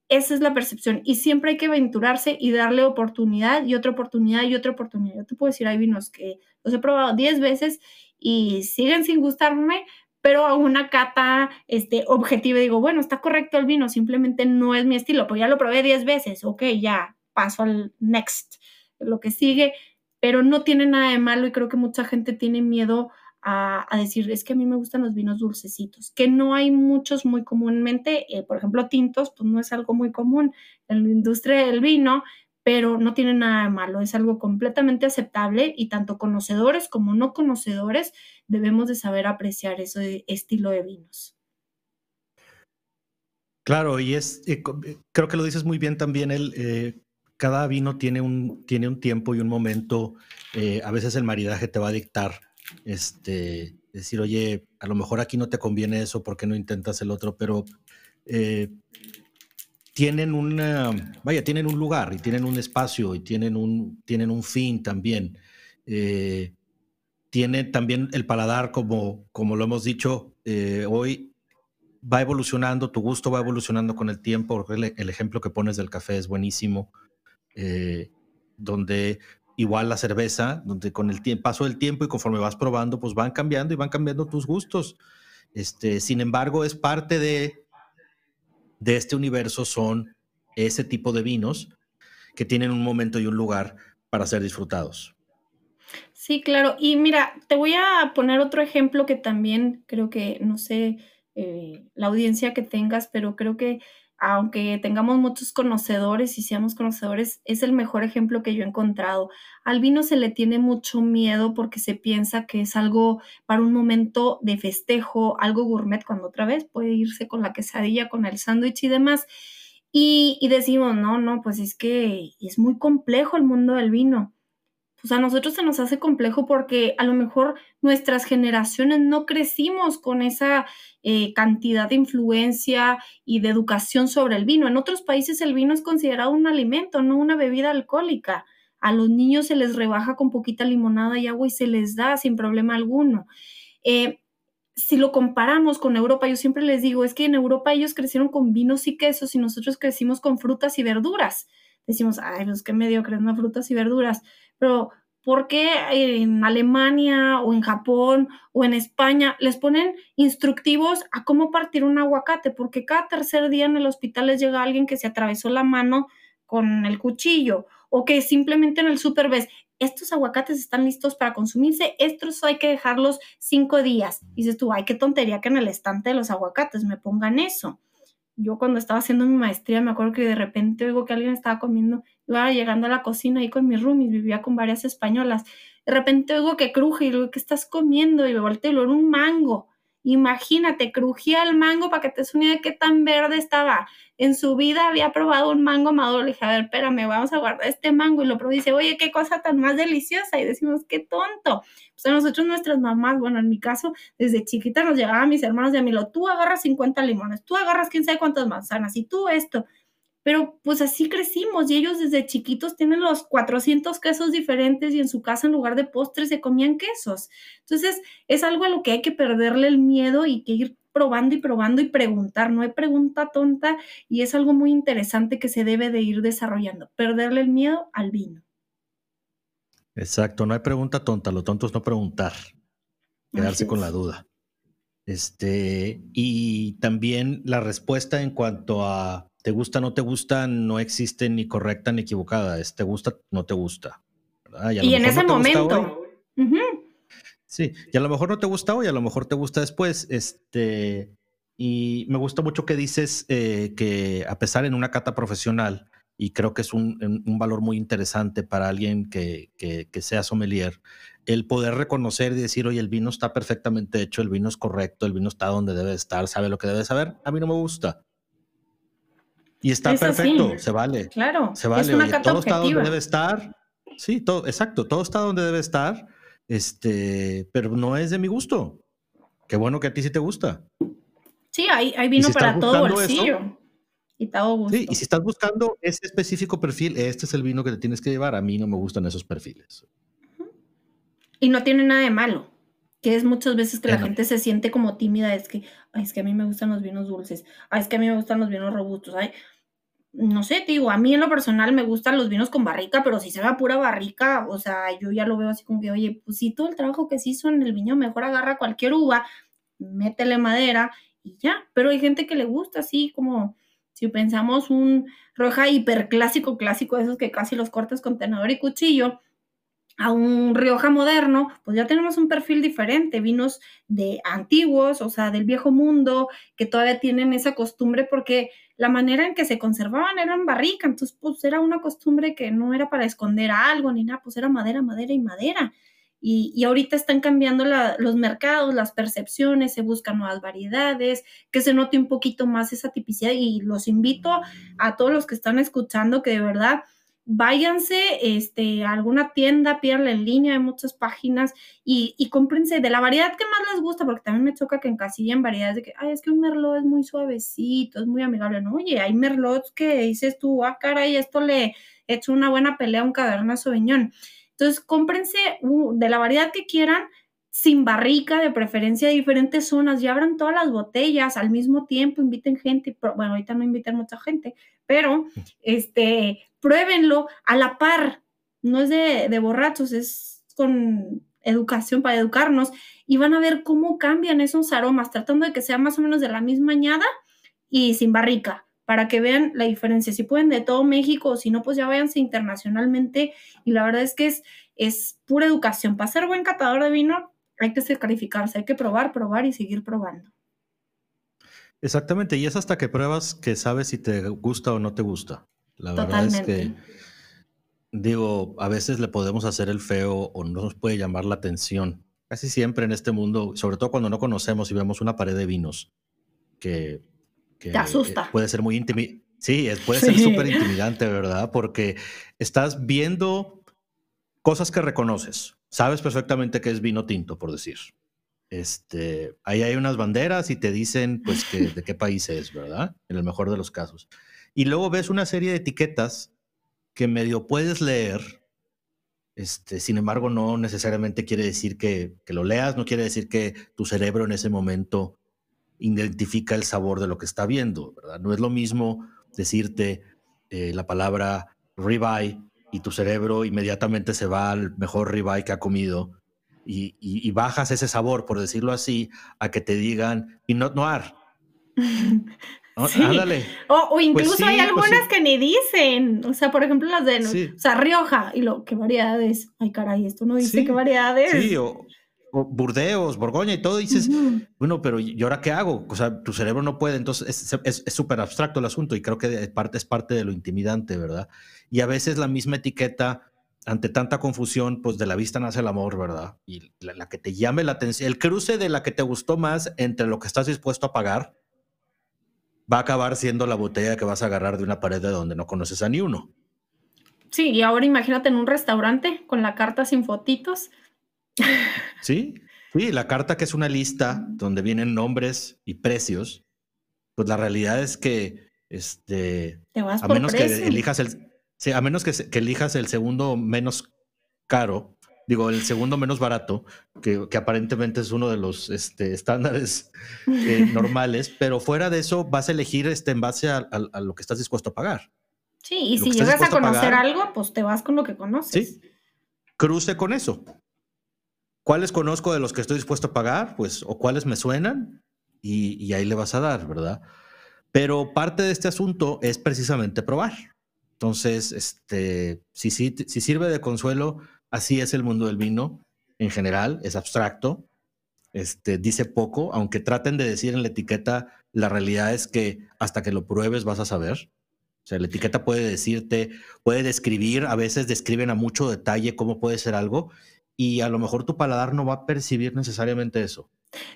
esa es la percepción y siempre hay que aventurarse y darle oportunidad y otra oportunidad y otra oportunidad. Yo te puedo decir, hay vinos que los he probado 10 veces y siguen sin gustarme, pero a una cata este, objetiva digo, bueno, está correcto el vino, simplemente no es mi estilo, pues ya lo probé 10 veces, ok, ya paso al next, lo que sigue, pero no tiene nada de malo y creo que mucha gente tiene miedo decir, es que a mí me gustan los vinos dulcecitos, que no hay muchos muy comúnmente, eh, por ejemplo, tintos, pues no es algo muy común en la industria del vino, pero no tiene nada de malo, es algo completamente aceptable y tanto conocedores como no conocedores debemos de saber apreciar ese estilo de vinos. Claro, y es, eh, eh, creo que lo dices muy bien también, el, cada vino tiene un, tiene un tiempo y un momento, a veces el maridaje te va a dictar este, decir, oye, a lo mejor aquí no te conviene eso, ¿por qué no intentas el otro? Pero eh, tienen una, vaya, tienen un lugar y tienen un espacio y tienen un, tienen un fin también. Eh, tiene también el paladar, como, como lo hemos dicho eh, hoy, va evolucionando, tu gusto va evolucionando con el tiempo. El, el ejemplo que pones del café es buenísimo, donde igual la cerveza, donde con el paso del tiempo y conforme vas probando, pues van cambiando y van cambiando tus gustos. Este, sin embargo, es parte de, de este universo, son ese tipo de vinos que tienen un momento y un lugar para ser disfrutados. Sí, claro. Y mira, te voy a poner otro ejemplo que también creo que, no sé, eh, la audiencia que tengas, pero creo que aunque tengamos muchos conocedores y seamos conocedores, es el mejor ejemplo que yo he encontrado. Al vino se le tiene mucho miedo porque se piensa que es algo para un momento de festejo, algo gourmet, cuando otra vez puede irse con la quesadilla, con el sándwich y demás. Y, y decimos, no, no, pues es que es muy complejo el mundo del vino pues a nosotros se nos hace complejo porque a lo mejor nuestras generaciones no crecimos con esa eh, cantidad de influencia y de educación sobre el vino. En otros países el vino es considerado un alimento, no una bebida alcohólica. A los niños se les rebaja con poquita limonada y agua y se les da sin problema alguno. Eh, si lo comparamos con Europa, yo siempre les digo, es que en Europa ellos crecieron con vinos y quesos y nosotros crecimos con frutas y verduras. Decimos, ay, pues qué mediocres, no frutas y verduras pero ¿por qué en Alemania o en Japón o en España les ponen instructivos a cómo partir un aguacate? Porque cada tercer día en el hospital les llega alguien que se atravesó la mano con el cuchillo o que simplemente en el súper ves, estos aguacates están listos para consumirse, estos hay que dejarlos cinco días. dices tú, ay, qué tontería que en el estante de los aguacates me pongan eso. Yo cuando estaba haciendo mi maestría, me acuerdo que de repente oigo que alguien estaba comiendo, iba llegando a la cocina ahí con mis roomies, vivía con varias españolas, de repente oigo que cruje y digo, ¿qué estás comiendo? Y me volteo y era un mango. Imagínate, crujía el mango para que te suene de qué tan verde estaba. En su vida había probado un mango maduro. Le dije, a ver, espérame, vamos a guardar este mango. Y lo probó y dice, oye, qué cosa tan más deliciosa. Y decimos, qué tonto. Pues a nosotros, nuestras mamás, bueno, en mi caso, desde chiquita nos llegaban mis hermanos de Amilo, tú agarras 50 limones, tú agarras quién sabe cuántas manzanas, y tú esto pero pues así crecimos y ellos desde chiquitos tienen los 400 quesos diferentes y en su casa en lugar de postres se comían quesos. Entonces es algo a lo que hay que perderle el miedo y que ir probando y probando y preguntar. No hay pregunta tonta y es algo muy interesante que se debe de ir desarrollando. Perderle el miedo al vino. Exacto, no hay pregunta tonta, lo tonto es no preguntar, quedarse con la duda. Este, y también la respuesta en cuanto a te gusta, no te gusta, no existe ni correcta ni equivocada. Es te gusta, no te gusta. Y, en ese momento. Sí, y a lo mejor no te gusta hoy, a lo mejor te gusta después. Este, y me gusta mucho que dices eh, que a pesar en una cata profesional, y creo que es un, valor muy interesante para alguien que, que, que, sea sommelier, el poder reconocer y decir, oye, el vino está perfectamente hecho, el vino es correcto, el vino está donde debe estar, sabe lo que debe saber, a mí no me gusta. Y está perfecto, se vale. Claro, se vale. todo está donde debe estar. Sí, todo, exacto, todo está donde debe estar. Este, pero no es de mi gusto. Qué bueno que a ti sí te gusta. Sí, hay, hay vino para todo bolsillo. y todo gusto. Sí, y si estás buscando ese específico perfil, este es el vino que te tienes que llevar. A mí no me gustan esos perfiles. Y no tiene nada de malo que es muchas veces que la gente se siente como tímida, es que, es que a mí me gustan los vinos dulces, es que a mí me gustan los vinos robustos, ay, no sé, digo, a mí en lo personal me gustan los vinos con barrica, pero si se va pura barrica, o sea, yo ya lo veo así como que, oye, pues si todo el trabajo que se hizo en el viño, mejor agarra cualquier uva, métele madera y ya, pero hay gente que le gusta así como, si pensamos un roja hiperclásico, clásico, esos que casi los cortas con tenedor y cuchillo, a un Rioja moderno, pues ya tenemos un perfil diferente, vinos de antiguos, o sea, del viejo mundo, que todavía tienen esa costumbre porque la manera en que se conservaban era en barrica, entonces pues era una costumbre que no era para esconder algo ni nada, pues era madera, madera y madera. Y, y ahorita están cambiando los mercados, las percepciones, se buscan nuevas variedades, que se note un poquito más esa tipicidad y los invito a todos los que están escuchando que de verdad váyanse este, a alguna tienda, pídanla en línea, hay muchas páginas y, y cómprense de la variedad que más les gusta, porque también me choca que encasillen variedades de que, ay, es que un merlot es muy suavecito, es muy amigable. No, oye, hay merlots que dices tú, ah, caray, esto le he hecho una buena pelea a un cabernet sauvignon. Entonces, cómprense de la variedad que quieran, sin barrica, de preferencia de diferentes zonas, y abran todas las botellas al mismo tiempo, inviten gente, bueno, ahorita no inviten mucha gente, pero este, pruébenlo a la par, no es de, borrachos, es con educación para educarnos, y van a ver cómo cambian esos aromas, tratando de que sea más o menos de la misma añada y sin barrica, para que vean la diferencia. Si pueden de todo México, o si no, pues ya váyanse internacionalmente, y la verdad es que es, es pura educación. Para ser buen catador de vino, hay que calificarse, hay que probar, probar y seguir probando. Exactamente, y es hasta que pruebas que sabes si te gusta o no te gusta. La verdad es que, digo, a veces le podemos hacer el feo o no nos puede llamar la atención. Casi siempre en este mundo, sobre todo cuando no conocemos y vemos una pared de vinos que, te asusta. Puede ser muy intimidante. Sí, puede ser súper intimidante, ¿verdad? Porque estás viendo cosas que reconoces sabes perfectamente que es vino tinto, por decir. Este, ahí hay unas banderas y te dicen, pues, que, de qué país es, ¿verdad? En el mejor de los casos. Y luego ves una serie de etiquetas que medio puedes leer. Este, sin embargo, no necesariamente quiere decir que, que lo leas, no quiere decir que tu cerebro en ese momento identifica el sabor de lo que está viendo, ¿verdad? No es lo mismo decirte eh, la palabra ribeye y tu cerebro inmediatamente se va al mejor ribeye que ha comido y, bajas ese sabor, por decirlo así, a que te digan Pinot Noir. Sí. O, pues incluso hay pues algunas que ni dicen, o sea, por ejemplo las de, o sea, Rioja, y lo, ¿qué variedades? Ay, caray, esto no dice qué variedades. Sí, o, Burdeos, Borgoña y todo, dices, bueno, pero ¿y ahora qué hago? O sea, tu cerebro no puede, entonces es súper abstracto el asunto y creo que parte, es parte de lo intimidante, ¿verdad? Y a veces la misma etiqueta, ante tanta confusión, pues de la vista nace el amor, ¿verdad? Y la, que te llame la atención, el cruce de la que te gustó más entre lo que estás dispuesto a pagar, va a acabar siendo la botella que vas a agarrar de una pared de donde no conoces a ni uno. Sí, y ahora imagínate en un restaurante con la carta sin fotitos. Sí, sí, la carta que es una lista donde vienen nombres y precios, pues la realidad es que este a menos que elijas el a menos que, elijas el segundo menos caro, digo, el segundo menos barato, que, aparentemente es uno de los este, estándares eh, normales, pero fuera de eso vas a elegir este, en base a lo que estás dispuesto a pagar. Sí, y si llegas a conocer algo, pues te vas con lo que conoces. Sí. Cruce con eso. ¿Cuáles conozco de los que estoy dispuesto a pagar? Pues, o cuáles me suenan, y, ahí le vas a dar, ¿verdad? Pero parte de este asunto es precisamente probar. Entonces, este, si, si, si sirve de consuelo, así es el mundo del vino en general, es abstracto, este, dice poco, aunque traten de decir en la etiqueta, la realidad es que hasta que lo pruebes vas a saber. O sea, la etiqueta puede decirte, puede describir, a veces describen a mucho detalle cómo puede ser algo y a lo mejor tu paladar no va a percibir necesariamente eso.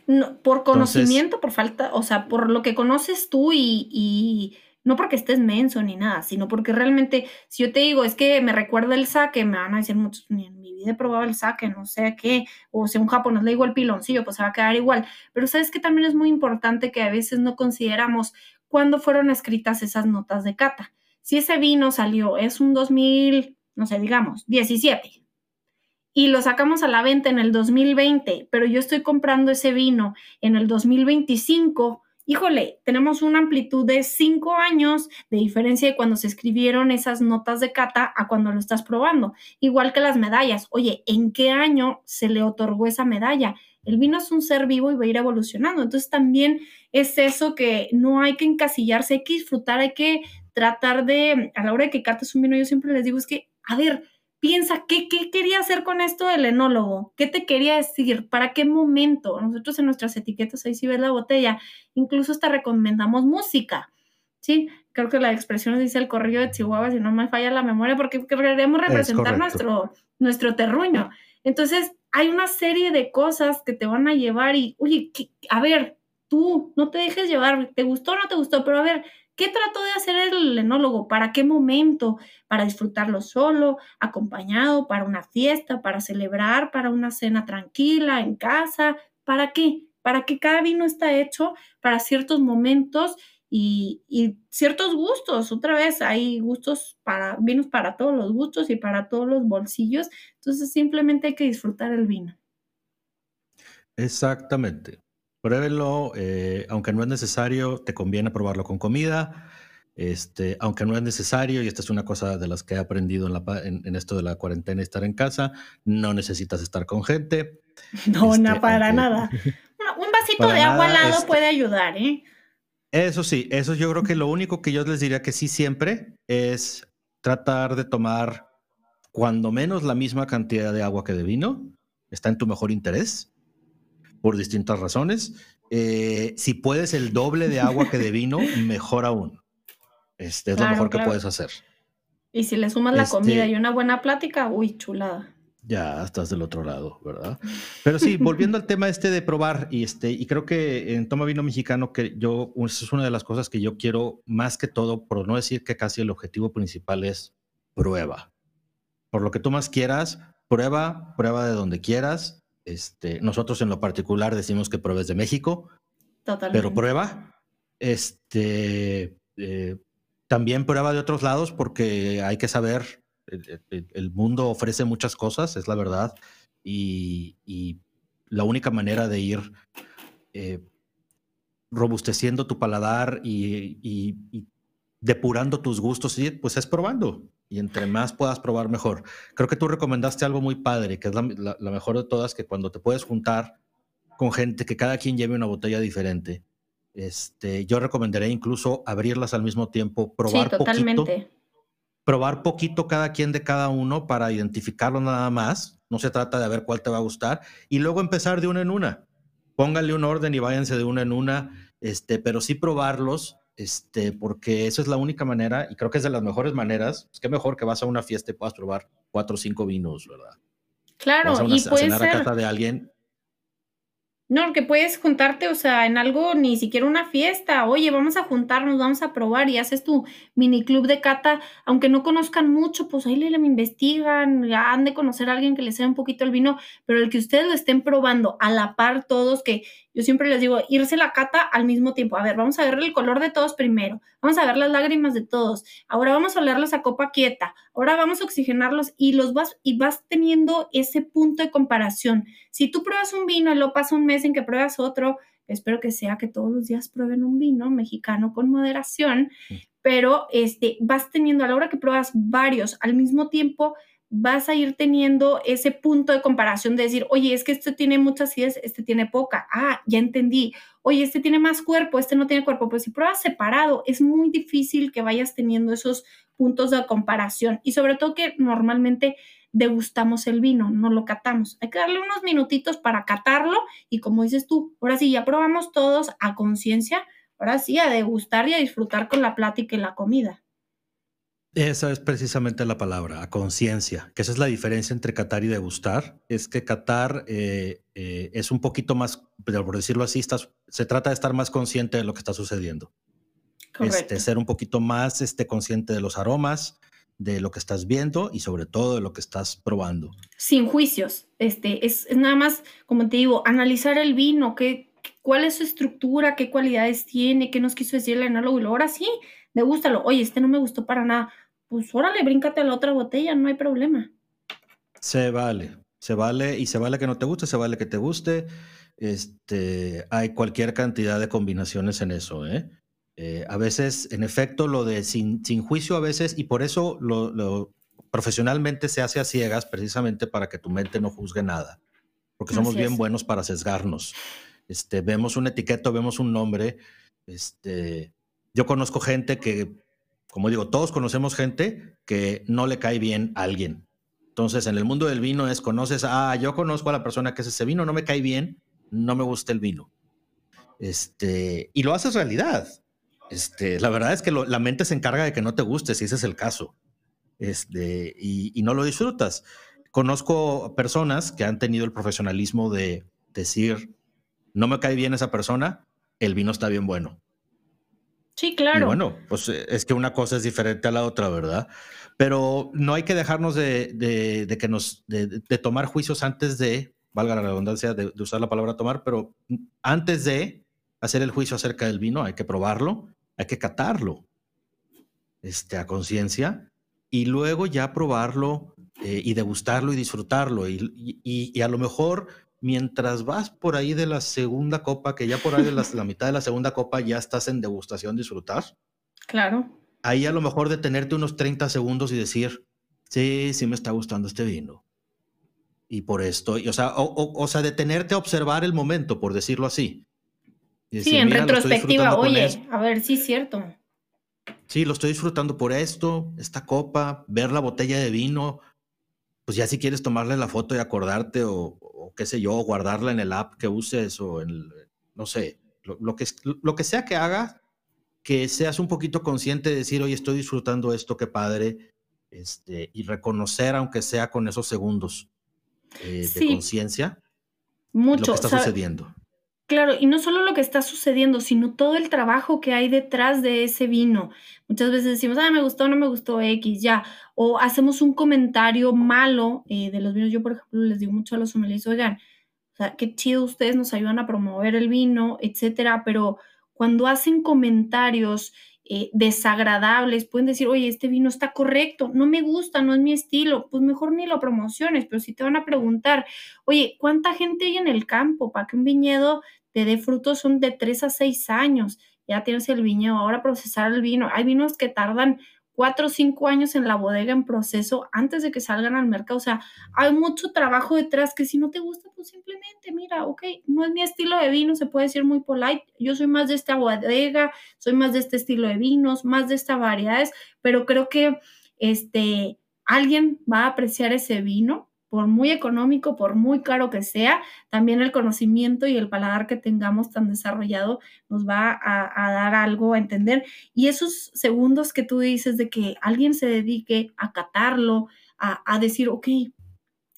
No, por conocimiento, por falta, o sea, por lo que conoces tú y, no porque estés menso ni nada, sino porque realmente, si yo te digo, es que me recuerda el saque, me van a decir muchos, ni en mi vida he probado el saque, no sé qué, o si un japonés le digo el piloncillo, pues se va a quedar igual. Pero sabes que también es muy importante que a veces no consideramos cuándo fueron escritas esas notas de cata. Si ese vino salió, es un 2000, no sé, digamos, 17, y lo sacamos a la venta en el 2020, pero yo estoy comprando ese vino en el 2025, híjole, tenemos una amplitud de cinco años de diferencia de cuando se escribieron esas notas de cata a cuando lo estás probando. Igual que las medallas. Oye, ¿en qué año se le otorgó esa medalla? El vino es un ser vivo y va a ir evolucionando. Entonces también es eso que no hay que encasillarse, hay que disfrutar, hay que tratar de, a la hora de que cates un vino, yo siempre les digo, es que, a ver, piensa, ¿qué, ¿qué, quería hacer con esto del enólogo? ¿Qué te quería decir? ¿Para qué momento? Nosotros en nuestras etiquetas, ahí si ves la botella, incluso hasta recomendamos música, ¿sí? Creo que la expresión dice el corrillo de Chihuahua, si no me falla la memoria, porque queremos representar nuestro, nuestro terruño. Entonces, hay una serie de cosas que te van a llevar y, oye, a ver, tú no te dejes llevar, ¿te gustó o no te gustó? Pero a ver, ¿qué trató de hacer el enólogo? ¿Para qué momento? ¿Para disfrutarlo solo, acompañado, para una fiesta, para celebrar, para una cena tranquila, en casa? ¿Para qué? Para que cada vino está hecho para ciertos momentos y, y, ciertos gustos. Otra vez, hay gustos para vinos para todos los gustos y para todos los bolsillos. Entonces, simplemente hay que disfrutar el vino. Exactamente. Pruébenlo, eh, aunque no es necesario, te conviene probarlo con comida. Este, aunque no es necesario, y esta es una cosa de las que he aprendido en, la, en, esto de la cuarentena, estar en casa, no necesitas estar con gente. No, no, este, para nada. Un vasito de agua al lado este puede ayudar, ¿eh? Eso sí, eso yo creo que lo único que yo les diría que sí siempre es tratar de tomar cuando menos la misma cantidad de agua que de vino. Está en tu mejor interés por distintas razones. Eh, si puedes el doble de agua que de vino, mejor aún. Este es lo mejor que puedes hacer. Y si le sumas la comida este y una buena plática, uy, chulada. Ya estás del otro lado, ¿verdad? Pero sí, volviendo al tema este de probar, y este, y creo que en Toma Vino Mexicano, que yo, es una de las cosas que yo quiero más que todo, por no decir que casi el objetivo principal es prueba. Por lo que tú más quieras, prueba, prueba de donde quieras, este, nosotros en lo particular decimos que pruebes de México, pero prueba. Este, eh, también prueba de otros lados porque hay que saber, el, mundo ofrece muchas cosas, es la verdad, y, la única manera de ir eh, robusteciendo tu paladar y, depurando tus gustos, pues es probando y entre más puedas probar, mejor. Creo que tú recomendaste algo muy padre, que es la, mejor de todas, que cuando te puedes juntar con gente, que cada quien lleve una botella diferente. Este, yo recomendaría incluso abrirlas al mismo tiempo, probar sí, totalmente. poquito. probar poquito cada quien de cada uno para identificarlo nada más. No se trata de ver cuál te va a gustar y luego empezar de una en una. Pónganle un orden y váyanse de una en una, este, pero sí probarlos, este, porque eso es la única manera y creo que es de las mejores maneras. Es que mejor que vas a una fiesta y puedas probar cuatro o cinco vinos, ¿verdad? Claro, y puede ser... a casa de alguien no, que puedes juntarte, o sea, en algo, ni siquiera una fiesta. Oye, vamos a juntarnos, vamos a probar y haces tu mini club de cata. Aunque no conozcan mucho, pues ahí le, le investigan, han de conocer a alguien que les sea un poquito el vino, pero el que ustedes lo estén probando a la par todos, que yo siempre les digo, irse la cata al mismo tiempo. A ver, vamos a ver el color de todos primero, vamos a ver las lágrimas de todos. Ahora vamos a olerlos a copa quieta, ahora vamos a oxigenarlos y los vas y vas teniendo ese punto de comparación. Si tú pruebas un vino y lo pasa un mes en que pruebas otro, espero que sea que todos los días prueben un vino mexicano con moderación, pero este vas teniendo a la hora que pruebas varios al mismo tiempo vas a ir teniendo ese punto de comparación de decir, oye, es que este tiene muchas acidez, este tiene poca. Ah, ya entendí. Oye, este tiene más cuerpo, este no tiene cuerpo. Pues si pruebas separado, es muy difícil que vayas teniendo esos puntos de comparación. Y sobre todo que normalmente degustamos el vino, no lo catamos. Hay que darle unos minutitos para catarlo y como dices tú, ahora sí, ya probamos todos a conciencia, ahora sí, a degustar y a disfrutar con la plática y la comida. Esa es precisamente la palabra, a conciencia, que esa es la diferencia entre catar y degustar. Es que catar eh, eh, es un poquito más, por decirlo así, se trata de estar más consciente de lo que está sucediendo. Este, ser un poquito más este, consciente de los aromas, de lo que estás viendo y sobre todo de lo que estás probando. Sin juicios. Este, es, nada más, como te digo, analizar el vino, qué, cuál es su estructura, qué cualidades tiene, qué nos quiso decir el enólogo y ahora sí, degústalo. Oye, este no me gustó para nada pues órale, bríncate a la otra botella, no hay problema. Se vale, se vale y se vale que no te guste, se vale que te guste. Este, hay cualquier cantidad de combinaciones en eso, ¿eh? Eh a veces, en efecto, lo de sin, sin juicio a veces, y por eso lo, profesionalmente se hace a ciegas, precisamente para que tu mente no juzgue nada, porque somos bien buenos para sesgarnos. Este, vemos una etiqueta, vemos un nombre. Este, yo conozco gente que como digo, todos conocemos gente que no le cae bien a alguien. Entonces, en el mundo del vino es, conoces, ah, yo conozco a la persona que es ese vino, no me cae bien, no me gusta el vino. Este, y lo haces realidad. Este, la verdad es que la mente se encarga de que no te guste, si ese es el caso. Este, y, y no lo disfrutas. Conozco personas que han tenido el profesionalismo de decir, no me cae bien esa persona, el vino está bien bueno. Sí, claro. Y bueno, pues eh, es que una cosa es diferente a la otra, ¿verdad? Pero no hay que dejarnos de, de, que nos, de, tomar juicios antes de, valga la redundancia de, usar la palabra tomar, pero antes de hacer el juicio acerca del vino, hay que probarlo, hay que catarlo este, a conciencia y luego ya probarlo eh, y degustarlo y disfrutarlo. Y, y, y, a lo mejor mientras vas por ahí de la segunda copa, que ya por ahí de la, mitad de la segunda copa ya estás en degustación, disfrutar. Claro. Ahí a lo mejor detenerte unos 30 segundos y decir, sí, sí me está gustando este vino. Y por esto, o, sea, o, sea, detenerte a observar el momento, por decirlo así. Sí, en retrospectiva, oye, a ver, sí es cierto. Sí, lo estoy disfrutando por esto, esta copa, ver la botella de vino, pues ya si quieres tomarle la foto y acordarte o, qué sé yo, guardarla en el app que uses o en, no sé, lo, que, lo que sea que haga, que seas un poquito consciente de decir, oye, estoy disfrutando esto, qué padre, este, y reconocer, aunque sea con esos segundos eh, de conciencia, lo que está sucediendo. Claro, y no solo lo que está sucediendo, sino todo el trabajo que hay detrás de ese vino. Muchas veces decimos, ah, me gustó, no me gustó X, ya. O hacemos un comentario malo eh, de los vinos. Yo, por ejemplo, les digo mucho a los sommeliers, oigan, o sea, qué chido ustedes nos ayudan a promover el vino, etcétera, pero cuando hacen comentarios eh, desagradables, pueden decir, oye, este vino está correcto, no me gusta, no es mi estilo, pues mejor ni lo promociones, pero si te van a preguntar, oye, ¿cuánta gente hay en el campo para que un viñedo te dé frutos son de 3 a 6 años. Ya tienes el viñedo, ahora procesar el vino. Hay vinos que tardan 4 o 5 años en la bodega en proceso antes de que salgan al mercado. O sea, hay mucho trabajo detrás que si no te gusta, pues simplemente mira, ok, no es mi estilo de vino, se puede decir muy polite. Yo soy más de esta bodega, soy más de este estilo de vinos, más de estas variedades, pero creo que este, alguien va a apreciar ese vino por muy económico, por muy caro que sea, también el conocimiento y el paladar que tengamos tan desarrollado nos va a, dar algo a entender. Y esos segundos que tú dices de que alguien se dedique a catarlo, a, decir, ok,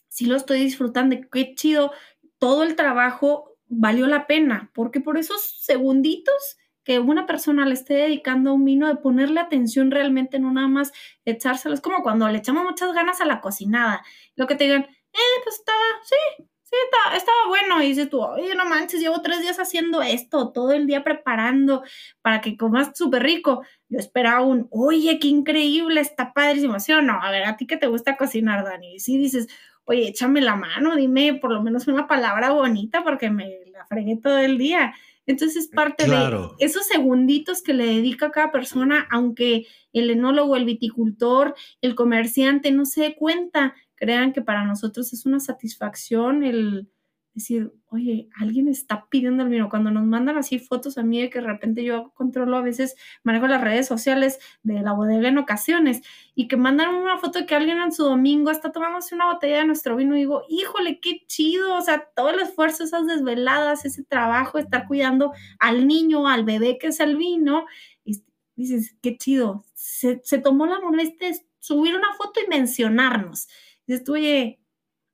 si lo estoy disfrutando, qué chido, todo el trabajo valió la pena, porque por esos segunditos que una persona le esté dedicando un vino, de ponerle atención realmente, no nada más echárselo. Es como cuando le echamos muchas ganas a la cocinada. Lo que te digan, eh, pues estaba, sí, sí, estaba, bueno. Y dices tú, oye, no manches, llevo tres días haciendo esto, todo el día preparando para que comas súper rico. Yo esperaba un, oye, qué increíble, está padrísimo. ¿Sí o no? A ver, ¿a ti qué te gusta cocinar, Dani? Y si dices, oye, échame la mano, dime por lo menos una palabra bonita porque me la fregué todo el día. Entonces es parte de esos segunditos que le dedica a cada persona, aunque el enólogo, el viticultor, el comerciante no se dé cuenta, crean que para nosotros es una satisfacción el, decir, oye, alguien está pidiendo el vino. Cuando nos mandan así fotos a mí de que de repente yo controlo a veces, manejo las redes sociales de la bodega en ocasiones y que mandan una foto de que alguien en su domingo está tomándose una botella de nuestro vino y digo, híjole, qué chido, o sea, todo el esfuerzo, esas desveladas, ese trabajo, estar cuidando al niño, al bebé que es el vino, y dices, qué chido, se, tomó la molestia de subir una foto y mencionarnos. dices, oye,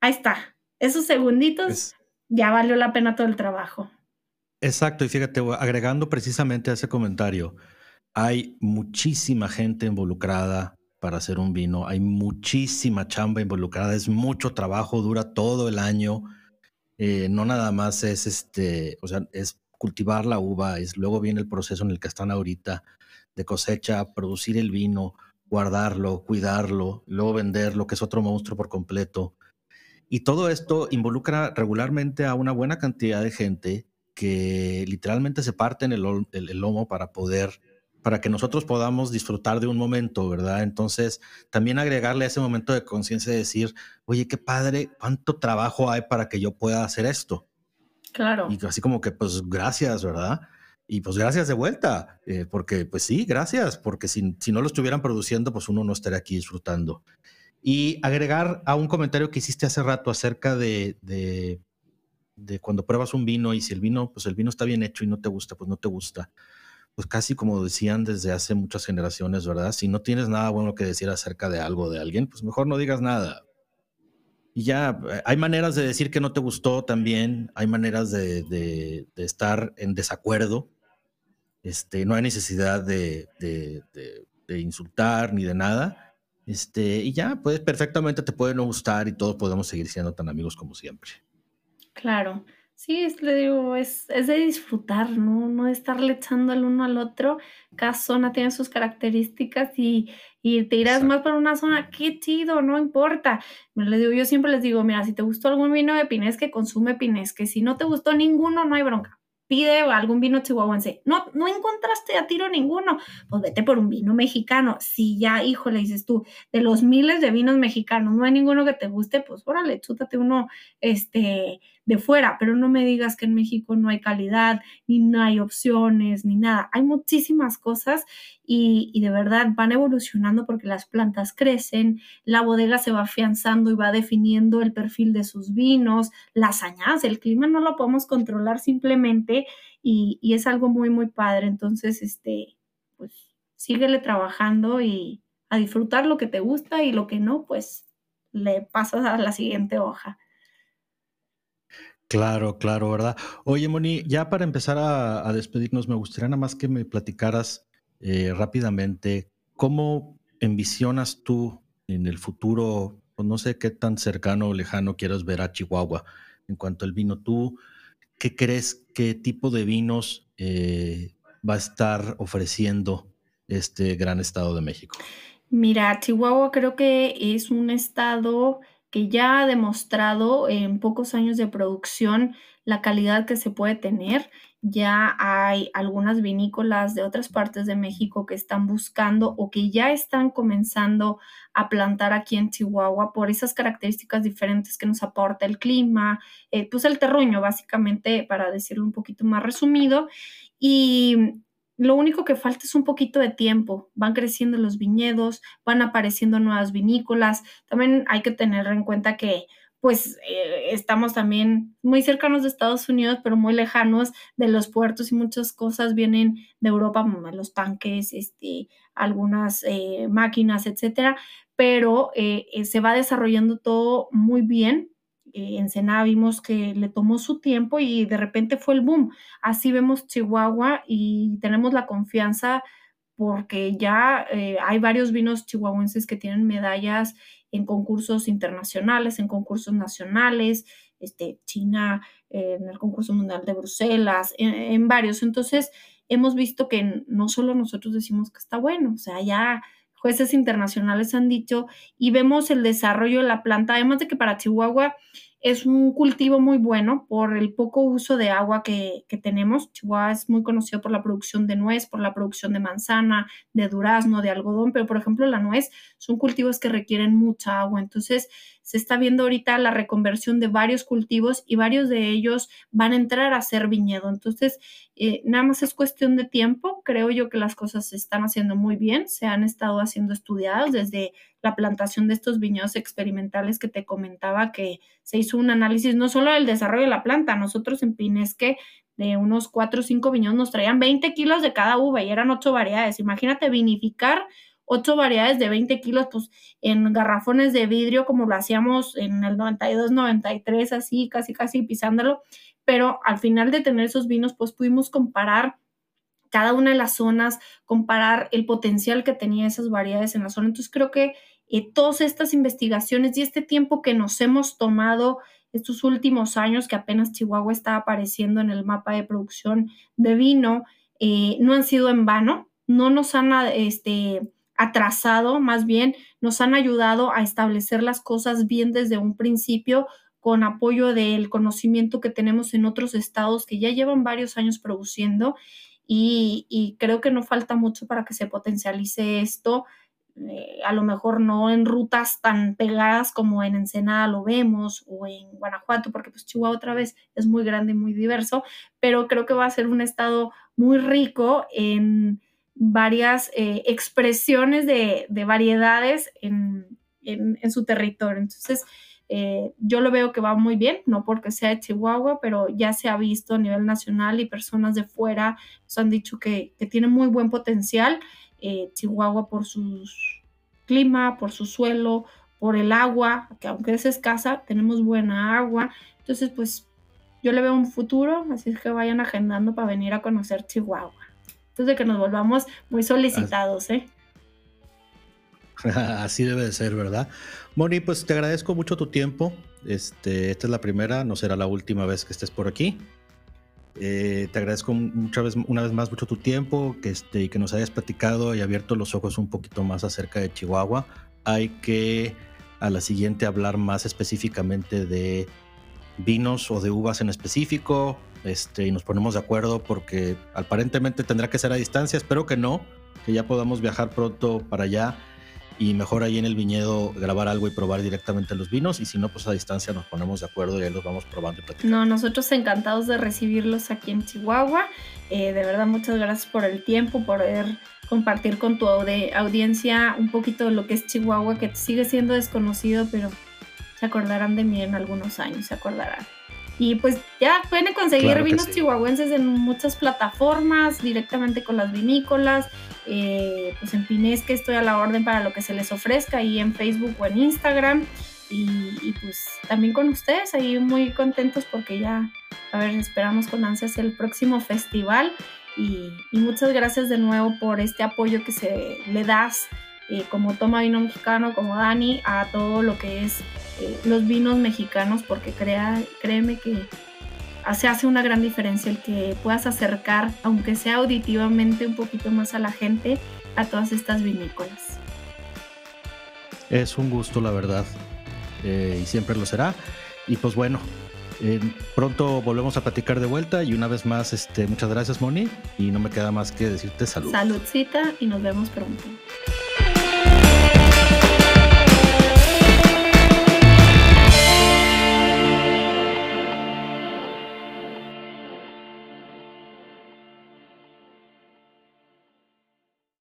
ahí está, esos segunditos ya valió la pena todo el trabajo. Exacto, y fíjate, agregando precisamente a ese comentario, hay muchísima gente involucrada para hacer un vino, hay muchísima chamba involucrada, es mucho trabajo, dura todo el año, eh, no nada más es este, o sea, es cultivar la uva, es luego viene el proceso en el que están ahorita de cosecha, producir el vino, guardarlo, cuidarlo, luego venderlo, que es otro monstruo por completo. Y todo esto involucra regularmente a una buena cantidad de gente que literalmente se parte el, el, el, lomo para poder, para que nosotros podamos disfrutar de un momento, ¿verdad? Entonces, también agregarle ese momento de conciencia de decir, oye, qué padre, cuánto trabajo hay para que yo pueda hacer esto. Claro. Y así como que, pues, gracias, ¿verdad? Y pues gracias de vuelta, eh, porque pues sí, gracias, porque si, si no lo estuvieran produciendo, pues uno no estaría aquí disfrutando. Y agregar a un comentario que hiciste hace rato acerca de, de, cuando pruebas un vino y si el vino, pues el vino está bien hecho y no te gusta, pues no te gusta. Pues casi como decían desde hace muchas generaciones, ¿verdad? Si no tienes nada bueno que decir acerca de algo de alguien, pues mejor no digas nada. Y ya, eh, hay maneras de decir que no te gustó también, hay maneras de, de, estar en desacuerdo. Este, no hay necesidad de, de insultar ni de nada este, y ya, pues perfectamente te puede no gustar y todos podemos seguir siendo tan amigos como siempre. Claro. Sí, es, le digo, es, de disfrutar, ¿no? No de estarle echando el uno al otro. Cada zona tiene sus características y, y te irás más por una zona, qué chido, no importa. Le digo, yo siempre les digo, mira, si te gustó algún vino de Pinesque, consume Pinesque. Si no te gustó ninguno, no hay bronca pide algún vino chihuahuense. No, no encontraste a tiro ninguno. Pues vete por un vino mexicano. Si ya, hijo, le dices tú, de los miles de vinos mexicanos, no hay ninguno que te guste, pues órale, chútate uno, este, de fuera, pero no me digas que en México no hay calidad, ni no hay opciones, ni nada. Hay muchísimas cosas y, de verdad van evolucionando porque las plantas crecen, la bodega se va afianzando y va definiendo el perfil de sus vinos, las añadas, el clima no lo podemos controlar simplemente y, y es algo muy, muy padre. Entonces, este, pues síguele trabajando y a disfrutar lo que te gusta y lo que no, pues le pasas a la siguiente hoja. Claro, claro, ¿verdad? Oye, Moni, ya para empezar a, despedirnos, me gustaría nada más que me platicaras eh, rápidamente cómo envisionas tú en el futuro, no sé qué tan cercano o lejano quieras ver a Chihuahua en cuanto al vino. ¿Tú qué crees, qué tipo de vinos eh, va a estar ofreciendo este gran estado de México? Mira, Chihuahua creo que es un estado que ya ha demostrado en pocos años de producción la calidad que se puede tener. Ya hay algunas vinícolas de otras partes de México que están buscando o que ya están comenzando a plantar aquí en Chihuahua por esas características diferentes que nos aporta el clima, eh, pues el terruño, básicamente, para decirlo un poquito más resumido. Y lo único que falta es un poquito de tiempo. Van creciendo los viñedos, van apareciendo nuevas vinícolas. También hay que tener en cuenta que pues eh, estamos también muy cercanos de Estados Unidos, pero muy lejanos de los puertos y muchas cosas vienen de Europa, los tanques, este, algunas eh, máquinas, etcétera, pero eh, se va desarrollando todo muy bien. En Sena vimos que le tomó su tiempo y de repente fue el boom. Así vemos Chihuahua y tenemos la confianza porque ya hay varios vinos chihuahuenses que tienen medallas en concursos internacionales, en concursos nacionales, este, China, en el concurso mundial de Bruselas, en, varios. Entonces, hemos visto que no solo nosotros decimos que está bueno, o sea, ya jueces internacionales han dicho y vemos el desarrollo de la planta, además de que para Chihuahua es un cultivo muy bueno por el poco uso de agua que, tenemos. Chihuahua es muy conocido por la producción de nuez, por la producción de manzana, de durazno, de algodón, pero por ejemplo la nuez son cultivos que requieren mucha agua. Entonces se está viendo ahorita la reconversión de varios cultivos y varios de ellos van a entrar a ser viñedo. Entonces eh, nada más es cuestión de tiempo. Creo yo que las cosas se están haciendo muy bien, se han estado haciendo estudiados desde la plantación de estos viñedos experimentales que te comentaba que se hizo un análisis no solo del desarrollo de la planta, nosotros en Pinesque de unos 4 o 5 viñedos nos traían 20 kilos de cada uva y eran 8 variedades. Imagínate vinificar 8 variedades de 20 kilos, pues en garrafones de vidrio como lo hacíamos en el 92, 93, así, casi, casi pisándolo. Pero al final de tener esos vinos, pues pudimos comparar cada una de las zonas, comparar el potencial que tenía esas variedades en la zona. Entonces creo que eh, todas estas investigaciones y este tiempo que nos hemos tomado estos últimos años, que apenas Chihuahua está apareciendo en el mapa de producción de vino, eh, no han sido en vano, no nos han este, atrasado, más bien nos han ayudado a establecer las cosas bien desde un principio con apoyo del conocimiento que tenemos en otros estados que ya llevan varios años produciendo y, creo que no falta mucho para que se potencialice esto. Eh, a lo mejor no en rutas tan pegadas como en Ensenada lo vemos o en Guanajuato, porque pues Chihuahua otra vez es muy grande y muy diverso, pero creo que va a ser un estado muy rico en varias eh, expresiones de, variedades en, su territorio. Entonces, eh, yo lo veo que va muy bien, no porque sea de Chihuahua, pero ya se ha visto a nivel nacional y personas de fuera nos han dicho que, tiene muy buen potencial. Eh, Chihuahua por su clima, por su suelo, por el agua, que aunque es escasa, tenemos buena agua. Entonces, pues yo le veo un futuro, así es que vayan agendando para venir a conocer Chihuahua. Entonces, de que nos volvamos muy solicitados, ¿eh? Así debe de ser, ¿verdad? Moni, pues te agradezco mucho tu tiempo. Este, esta es la primera, no será la última vez que estés por aquí. Eh, te agradezco muchas vez, una vez más mucho tu tiempo que, este, y que nos hayas platicado y abierto los ojos un poquito más acerca de Chihuahua. Hay que a la siguiente hablar más específicamente de vinos o de uvas en específico. Este, y nos ponemos de acuerdo porque aparentemente tendrá que ser a distancia. Espero que no, que ya podamos viajar pronto para allá y mejor ahí en el viñedo grabar algo y probar directamente los vinos y si no, pues a distancia nos ponemos de acuerdo y ahí los vamos probando y platicando. No, nosotros encantados de recibirlos aquí en Chihuahua. Eh, de verdad, muchas gracias por el tiempo, por poder compartir con tu audiencia un poquito de lo que es Chihuahua, que sigue siendo desconocido, pero se acordarán de mí en algunos años, se acordarán. Y pues ya pueden conseguir vinos chihuahuenses en muchas plataformas, directamente con las vinícolas. Eh, pues en Pinesque estoy a la orden para lo que se les ofrezca, ahí en Facebook o en Instagram. Y, pues también con ustedes, ahí muy contentos porque ya, a ver, esperamos con ansias el próximo festival. Y, y muchas gracias de nuevo por este apoyo que se le das eh, como Toma Vino Mexicano, como Dani, a todo lo que es eh, los vinos mexicanos, porque crea, créeme que se hace una gran diferencia el que puedas acercar, aunque sea auditivamente, un poquito más a la gente a todas estas vinícolas. Es un gusto, la verdad, eh, y siempre lo será. Y pues bueno, pronto volvemos a platicar de vuelta y una vez más, este, muchas gracias Moni y no me queda más que decirte salud. Saludcita y nos vemos pronto.